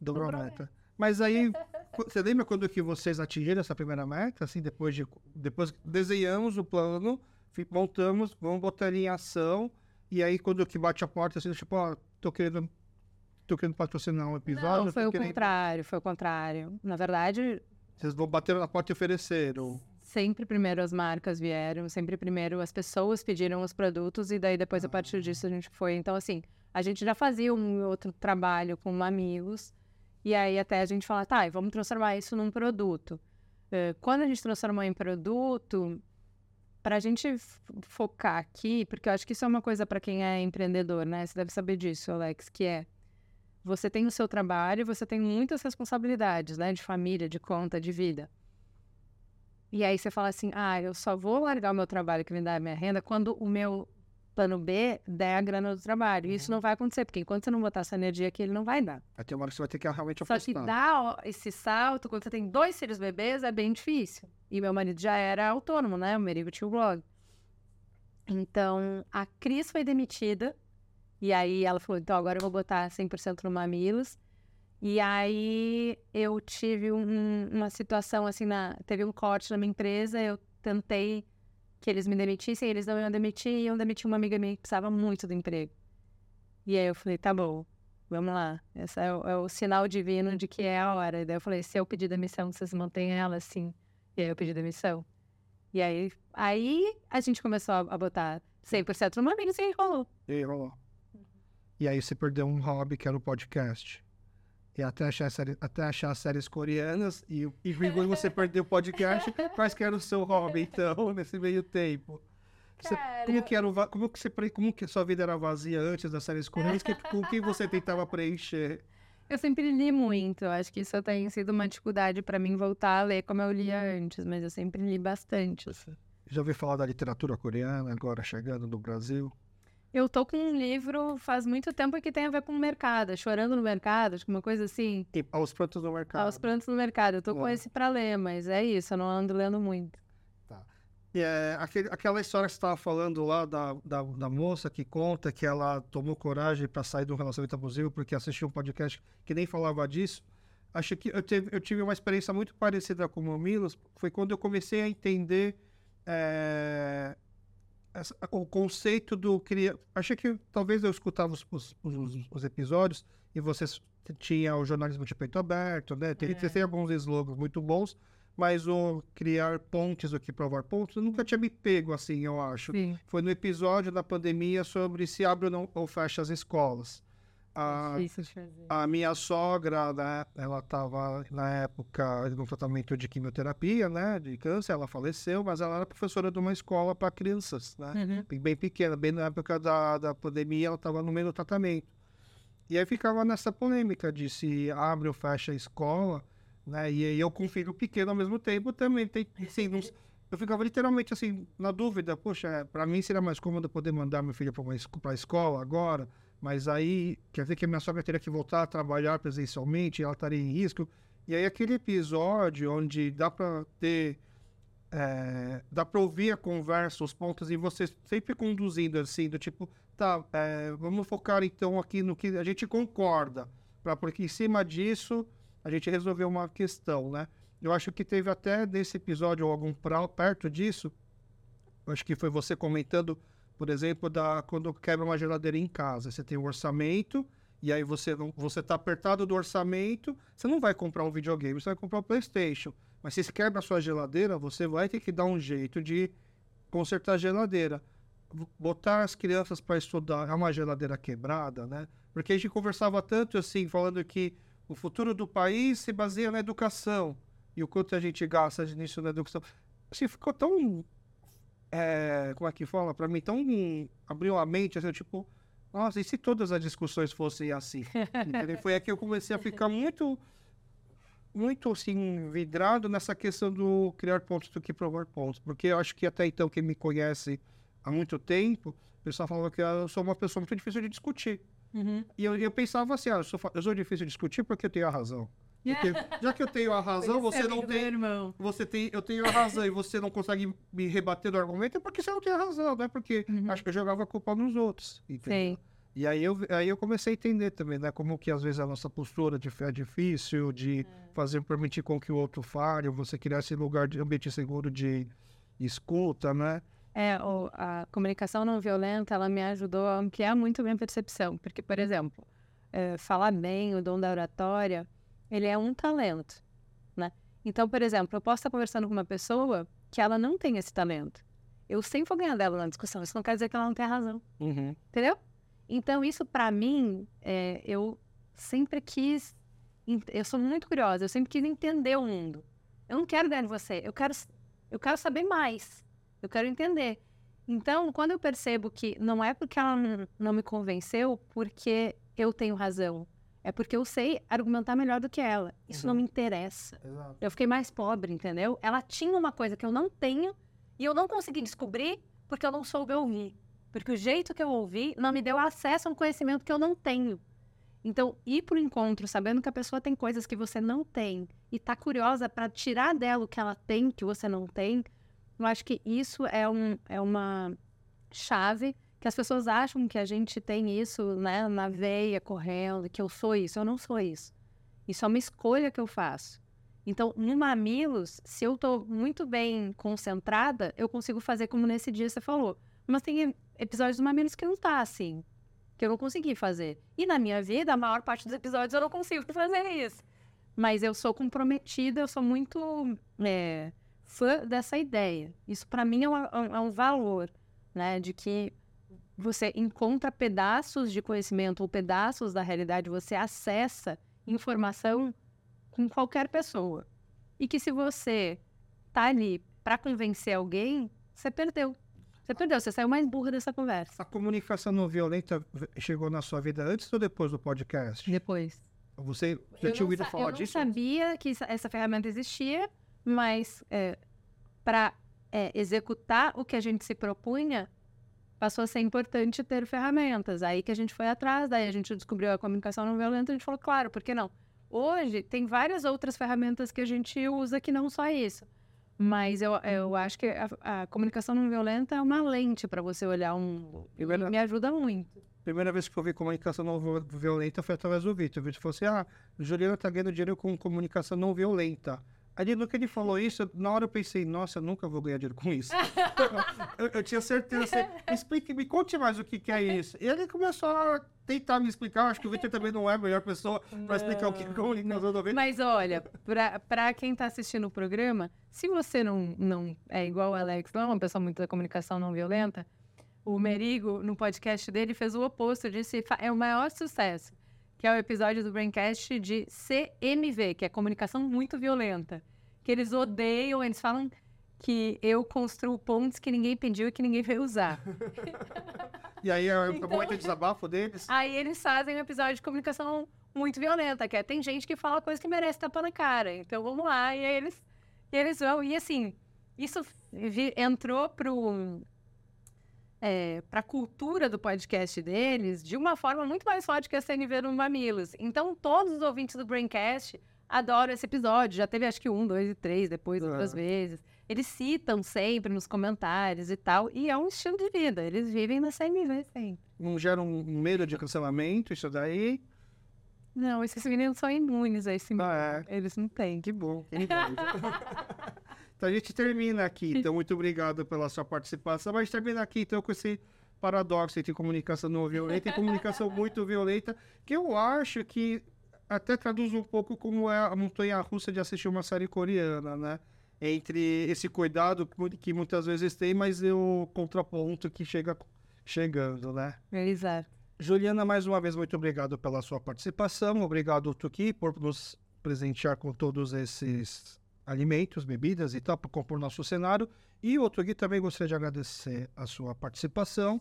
Speaker 1: Dobrou a meta. Mas aí, você lembra quando que vocês atingiram essa primeira meta? Assim, depois de. Depois desenhamos o plano, montamos, vamos botar ele em ação. E aí, quando que bate a porta, assim, tipo, ó, tô querendo. Tô querendo patrocinar um episódio.
Speaker 2: Não, foi o
Speaker 1: querendo...
Speaker 2: contrário, foi o contrário. Na verdade.
Speaker 1: Vocês vão bater na porta e ofereceram.
Speaker 2: Sempre primeiro as marcas vieram, sempre primeiro as pessoas pediram os produtos, e daí depois, ah. a partir disso, a gente foi. Então, assim, a gente já fazia um outro trabalho com mamilos, e aí até a gente fala, tá, vamos transformar isso num produto. Uh, quando a gente transformou em produto, para a gente focar aqui, porque eu acho que isso é uma coisa para quem é empreendedor, né? Você deve saber disso, Alex, que é você tem o seu trabalho, você tem muitas responsabilidades, né? De família, de conta, de vida. E aí você fala assim, ah, eu só vou largar o meu trabalho que me dá a minha renda quando o meu plano B der a grana do trabalho. Uhum. Isso não vai acontecer, porque enquanto você não botar essa energia aqui, ele não vai dar.
Speaker 1: Até uma hora que você vai ter que realmente
Speaker 2: apostar. Só que dar esse salto, quando você tem dois filhos bebês, é bem difícil. E meu marido já era autônomo, né? O Merigo tinha o blog. Então, a Cris foi demitida. E aí ela falou, então agora eu vou botar 100% no Mamilos. E aí eu tive um, uma situação assim, na, teve um corte na minha empresa, eu tentei que eles me demitissem, eles não iam demitir, iam demitir uma amiga minha que precisava muito do emprego. E aí eu falei, tá bom, vamos lá. Esse é o, é o sinal divino de que é a hora. E daí eu falei, se eu pedir demissão, vocês mantêm ela assim. E aí eu pedi demissão. E aí, aí a gente começou a, a botar 100% no amigo e enrolou.
Speaker 1: E enrolou. E aí você perdeu um hobby que era o podcast e até achar, série, até achar séries coreanas e, e você perdeu o podcast, quais que era o seu hobby, então, nesse meio tempo? Você, como que era o, como que você como que sua vida era vazia antes das séries coreanas? Que, com que você tentava preencher?
Speaker 2: Eu sempre li muito, acho que isso tem sido uma dificuldade para mim voltar a ler como eu lia antes, mas eu sempre li bastante. Assim.
Speaker 1: Já ouviu falar da literatura coreana agora chegando no Brasil?
Speaker 2: Eu tô com um livro faz muito tempo que tem a ver com o mercado, chorando no mercado, acho que uma coisa assim.
Speaker 1: E aos prantos no mercado.
Speaker 2: Aos prantos no mercado. Eu tô com esse para ler, mas é isso, eu não ando lendo muito.
Speaker 1: Tá. E é, aquele, aquela história que você estava falando lá da, da, da, moça que conta que ela tomou coragem para sair do relacionamento abusivo porque assistiu um podcast que nem falava disso. Acho que eu, teve, eu tive uma experiência muito parecida com o Milos. Foi quando eu comecei a entender. É, essa, o conceito do criar. Achei que talvez eu escutava os, os, os, os, episódios e vocês tinha o jornalismo de peito aberto, né? Tem, é. tem alguns slogans muito bons, mas o criar pontes do que provar pontos, nunca tinha me pego assim, eu acho.
Speaker 2: Sim.
Speaker 1: Foi no episódio da pandemia sobre se abre ou não ou fecha as escolas.
Speaker 2: A,
Speaker 1: a minha sogra, né, ela estava na época no tratamento de quimioterapia, né, de câncer, ela faleceu, mas ela era professora de uma escola para crianças, né, uhum. bem pequena, bem na época da, da pandemia, ela estava no meio do tratamento. E aí ficava nessa polêmica de se abre ou fecha a escola, né, e aí eu com filho pequeno ao mesmo tempo também tem, assim, não, eu ficava literalmente assim, na dúvida, poxa, para mim seria mais cômodo poder mandar meu filho para a escola agora, mas aí quer dizer que a minha sogra teria que voltar a trabalhar presencialmente, ela estaria em risco. E aí aquele episódio onde dá para ter é, dá para ouvir a conversa, os pontos, e você sempre conduzindo assim, do tipo, tá, é, vamos focar então aqui no que a gente concorda, para porque em cima disso a gente resolveu uma questão, né? Eu acho que teve até nesse episódio ou algum pra, perto disso, acho que foi você comentando por exemplo, da, quando quebra uma geladeira em casa. Você tem um orçamento, e aí você não, você está apertado do orçamento, você não vai comprar um videogame, você vai comprar um Playstation. Mas se quebra a sua geladeira, você vai ter que dar um jeito de consertar a geladeira. Botar as crianças para estudar é uma geladeira quebrada, né? Porque a gente conversava tanto assim, falando que o futuro do país se baseia na educação. E o quanto a gente gasta nisso na educação. Assim, ficou tão é, como é que fala? Para mim, então abriu a mente, assim, tipo, nossa, e se todas as discussões fossem assim? Foi aqui que eu comecei a ficar muito, muito assim, vidrado nessa questão do criar pontos do que provar pontos. Porque eu acho que até então, quem me conhece há muito tempo, o pessoal falava que eu sou uma pessoa muito difícil de discutir.
Speaker 2: Uhum.
Speaker 1: E eu, eu pensava assim, ah, eu, sou, eu sou difícil de discutir porque eu tenho a razão. Porque, já que eu tenho a razão, você não tem.
Speaker 2: Irmão.
Speaker 1: Você tem, eu tenho a razão e você não consegue me rebater do argumento, é porque você não tem a razão, não é porque uhum. acho que eu jogava a culpa nos outros. Entendeu? Sim. E aí eu, aí eu comecei a entender também, né? Como que às vezes a nossa postura de fé é difícil, de é. fazer, permitir com que o outro fale, você criar esse lugar de ambiente seguro de escuta, né?
Speaker 2: É, a comunicação não violenta, ela me ajudou a ampliar muito a minha percepção. Porque, por exemplo, é, falar bem, o dom da oratória, ele é um talento, né? Então, por exemplo, eu posso estar conversando com uma pessoa que ela não tem esse talento. Eu sempre vou ganhar dela na discussão. Isso não quer dizer que ela não tem razão.
Speaker 1: Uhum.
Speaker 2: Entendeu? Então, isso para mim, é, eu sempre quis. Eu sou muito curiosa, eu sempre quis entender o mundo. Eu não quero ganhar de você, eu quero, eu quero saber mais. Eu quero entender. Então, quando eu percebo que não é porque ela não, não me convenceu, porque eu tenho razão. É porque eu sei argumentar melhor do que ela. Isso uhum. não me interessa.
Speaker 1: Exato.
Speaker 2: Eu fiquei mais pobre, entendeu? Ela tinha uma coisa que eu não tenho e eu não consegui descobrir porque eu não soube ouvir. Porque o jeito que eu ouvi não me deu acesso a um conhecimento que eu não tenho. Então, ir para o encontro sabendo que a pessoa tem coisas que você não tem e tá curiosa para tirar dela o que ela tem que você não tem, eu acho que isso é, um, é uma chave que as pessoas acham que a gente tem isso, né, na veia, correndo, que eu sou isso. Eu não sou isso. Isso é uma escolha que eu faço. Então, no Mamilos, se eu estou muito bem concentrada, eu consigo fazer como nesse dia você falou. Mas tem episódios do Mamilos que não tá assim, que eu não consegui fazer. E na minha vida, a maior parte dos episódios eu não consigo fazer isso. Mas eu sou comprometida, eu sou muito é, fã dessa ideia. Isso para mim é um, é um valor, né? De que você encontra pedaços de conhecimento ou pedaços da realidade, você acessa informação com qualquer pessoa. E que se você tá ali para convencer alguém, você perdeu. Você perdeu, você saiu mais burra dessa conversa.
Speaker 1: A comunicação não violenta chegou na sua vida antes ou depois do podcast?
Speaker 2: Depois.
Speaker 1: Você já tinha ouvido falar disso?
Speaker 2: Eu não sabia que essa ferramenta existia, mas é, para é, executar o que a gente se propunha, passou a ser importante ter ferramentas. Aí que a gente foi atrás, daí a gente descobriu a comunicação não violenta, a gente falou, claro, por que não? Hoje tem várias outras ferramentas que a gente usa que não só isso. Mas eu, eu acho que a, a comunicação não violenta é uma lente para você olhar um. Primeira, me ajuda muito.
Speaker 1: Primeira vez que eu vi comunicação não violenta foi através do Vitor. O Vitor falou assim: ah, Juliana tá ganhando dinheiro com comunicação não violenta. Aí no que ele falou isso, na hora eu pensei, nossa, eu nunca vou ganhar dinheiro com isso. eu, eu, tinha certeza, assim, explique, me conte mais o que, que é isso. E ele começou a tentar me explicar, acho que o Victor também não é a melhor pessoa para explicar o que é comunicação não
Speaker 2: Mas olha, para quem está assistindo o programa, se você não, não é igual o Alex, não é uma pessoa muito da comunicação não violenta, o Merigo, no podcast dele, fez o oposto, disse é o maior sucesso que é o episódio do Braincast de CMV, que é comunicação muito violenta. Que eles odeiam, eles falam que eu construo pontos que ninguém pediu e que ninguém veio usar.
Speaker 1: e aí é então, momento de desabafo deles?
Speaker 2: Aí eles fazem um episódio de comunicação muito violenta, que é tem gente que fala coisa que merece tapar na cara. Então vamos lá, e aí eles, e eles vão. E assim, isso entrou pro é, para a cultura do podcast deles de uma forma muito mais forte que a CNV no Mamilos. Então, todos os ouvintes do Braincast adoram esse episódio. Já teve, acho que um, dois e três, depois outras vezes. Eles citam sempre nos comentários e tal. E é um estilo de vida. Eles vivem na CNV sempre.
Speaker 1: Não gera um medo de cancelamento, isso daí?
Speaker 2: Não, esses meninos são imunes a esse ah, é. Eles não têm.
Speaker 1: Que bom. Que bom. Então a gente termina aqui. Então, muito obrigado pela sua participação. Mas termina aqui, então, com esse paradoxo entre comunicação não violenta e comunicação muito violenta, que eu acho que até traduz um pouco como é a montanha russa de assistir uma série coreana, né? Entre esse cuidado que muitas vezes tem, mas o contraponto que chega chegando, né?
Speaker 2: Exato.
Speaker 1: Juliana, mais uma vez, muito obrigado pela sua participação. Obrigado, Tuki, por nos presentear com todos esses alimentos, bebidas e tal, para compor nosso cenário. E outro aqui também gostaria de agradecer a sua participação.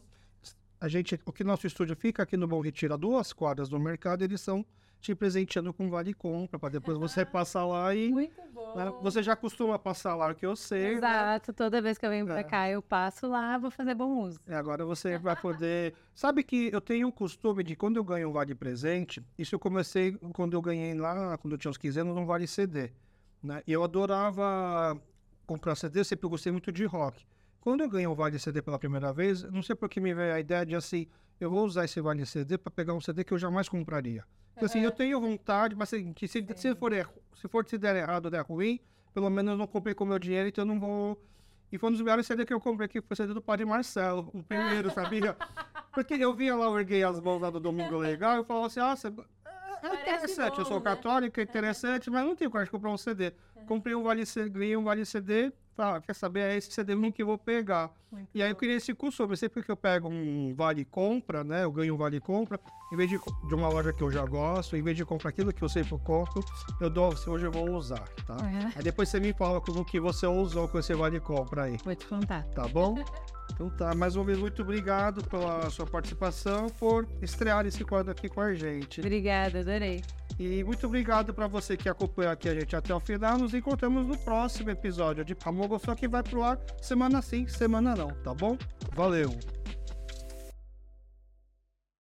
Speaker 1: A gente, o que nosso estúdio fica aqui no Bom Retiro, a duas quadras do mercado, eles são te presenteando com vale compra, para depois você passar lá e.
Speaker 2: Muito bom. Né,
Speaker 1: você já costuma passar lá, que eu sei.
Speaker 2: Né? Exato, né? toda vez que eu venho para é. cá, eu passo lá, vou fazer bom uso.
Speaker 1: É, agora você vai poder. Sabe que eu tenho um costume de quando eu ganho um vale presente, isso eu comecei quando eu ganhei lá, quando eu tinha uns 15 anos, um vale CD. Né? Eu adorava comprar CD, eu sempre gostei muito de rock. Quando eu ganhei um Vale CD pela primeira vez, não sei por que me veio a ideia de assim, eu vou usar esse Vale CD para pegar um CD que eu jamais compraria. Assim, eu tenho vontade, mas assim, que se, se, for, se for se der errado ou der ruim, pelo menos eu não comprei com meu dinheiro, então eu não vou. E foi um dos melhores CD que eu comprei, que foi o CD do Padre Marcelo, o primeiro, sabia? Porque eu via lá, eu erguei as mãos lá do Domingo Legal, e eu falava assim, ah, você é interessante, bom, eu sou né? católico, é interessante, mas não tenho coragem de comprar um CD. Comprei um vale CD, ganhei um vale CD, ah, quer saber, é esse CD que eu vou pegar. Muito e aí eu queria esse costume, sempre que eu pego um vale compra, né, eu ganho um vale compra, em vez de, de uma loja que eu já gosto, em vez de comprar aquilo que eu sempre compro, eu dou, hoje eu vou usar, tá? Uhum. Aí depois você me fala como que você usou com esse vale compra aí.
Speaker 2: Vou te contar.
Speaker 1: Tá bom? Então tá, mais uma vez, muito obrigado pela sua participação, por estrear esse quadro aqui com a gente.
Speaker 2: Obrigada, adorei.
Speaker 1: E muito obrigado para você que acompanhou aqui a gente até o final. Nos encontramos no próximo episódio de Pamogo, só que vai pro ar semana sim, semana não, tá bom? Valeu!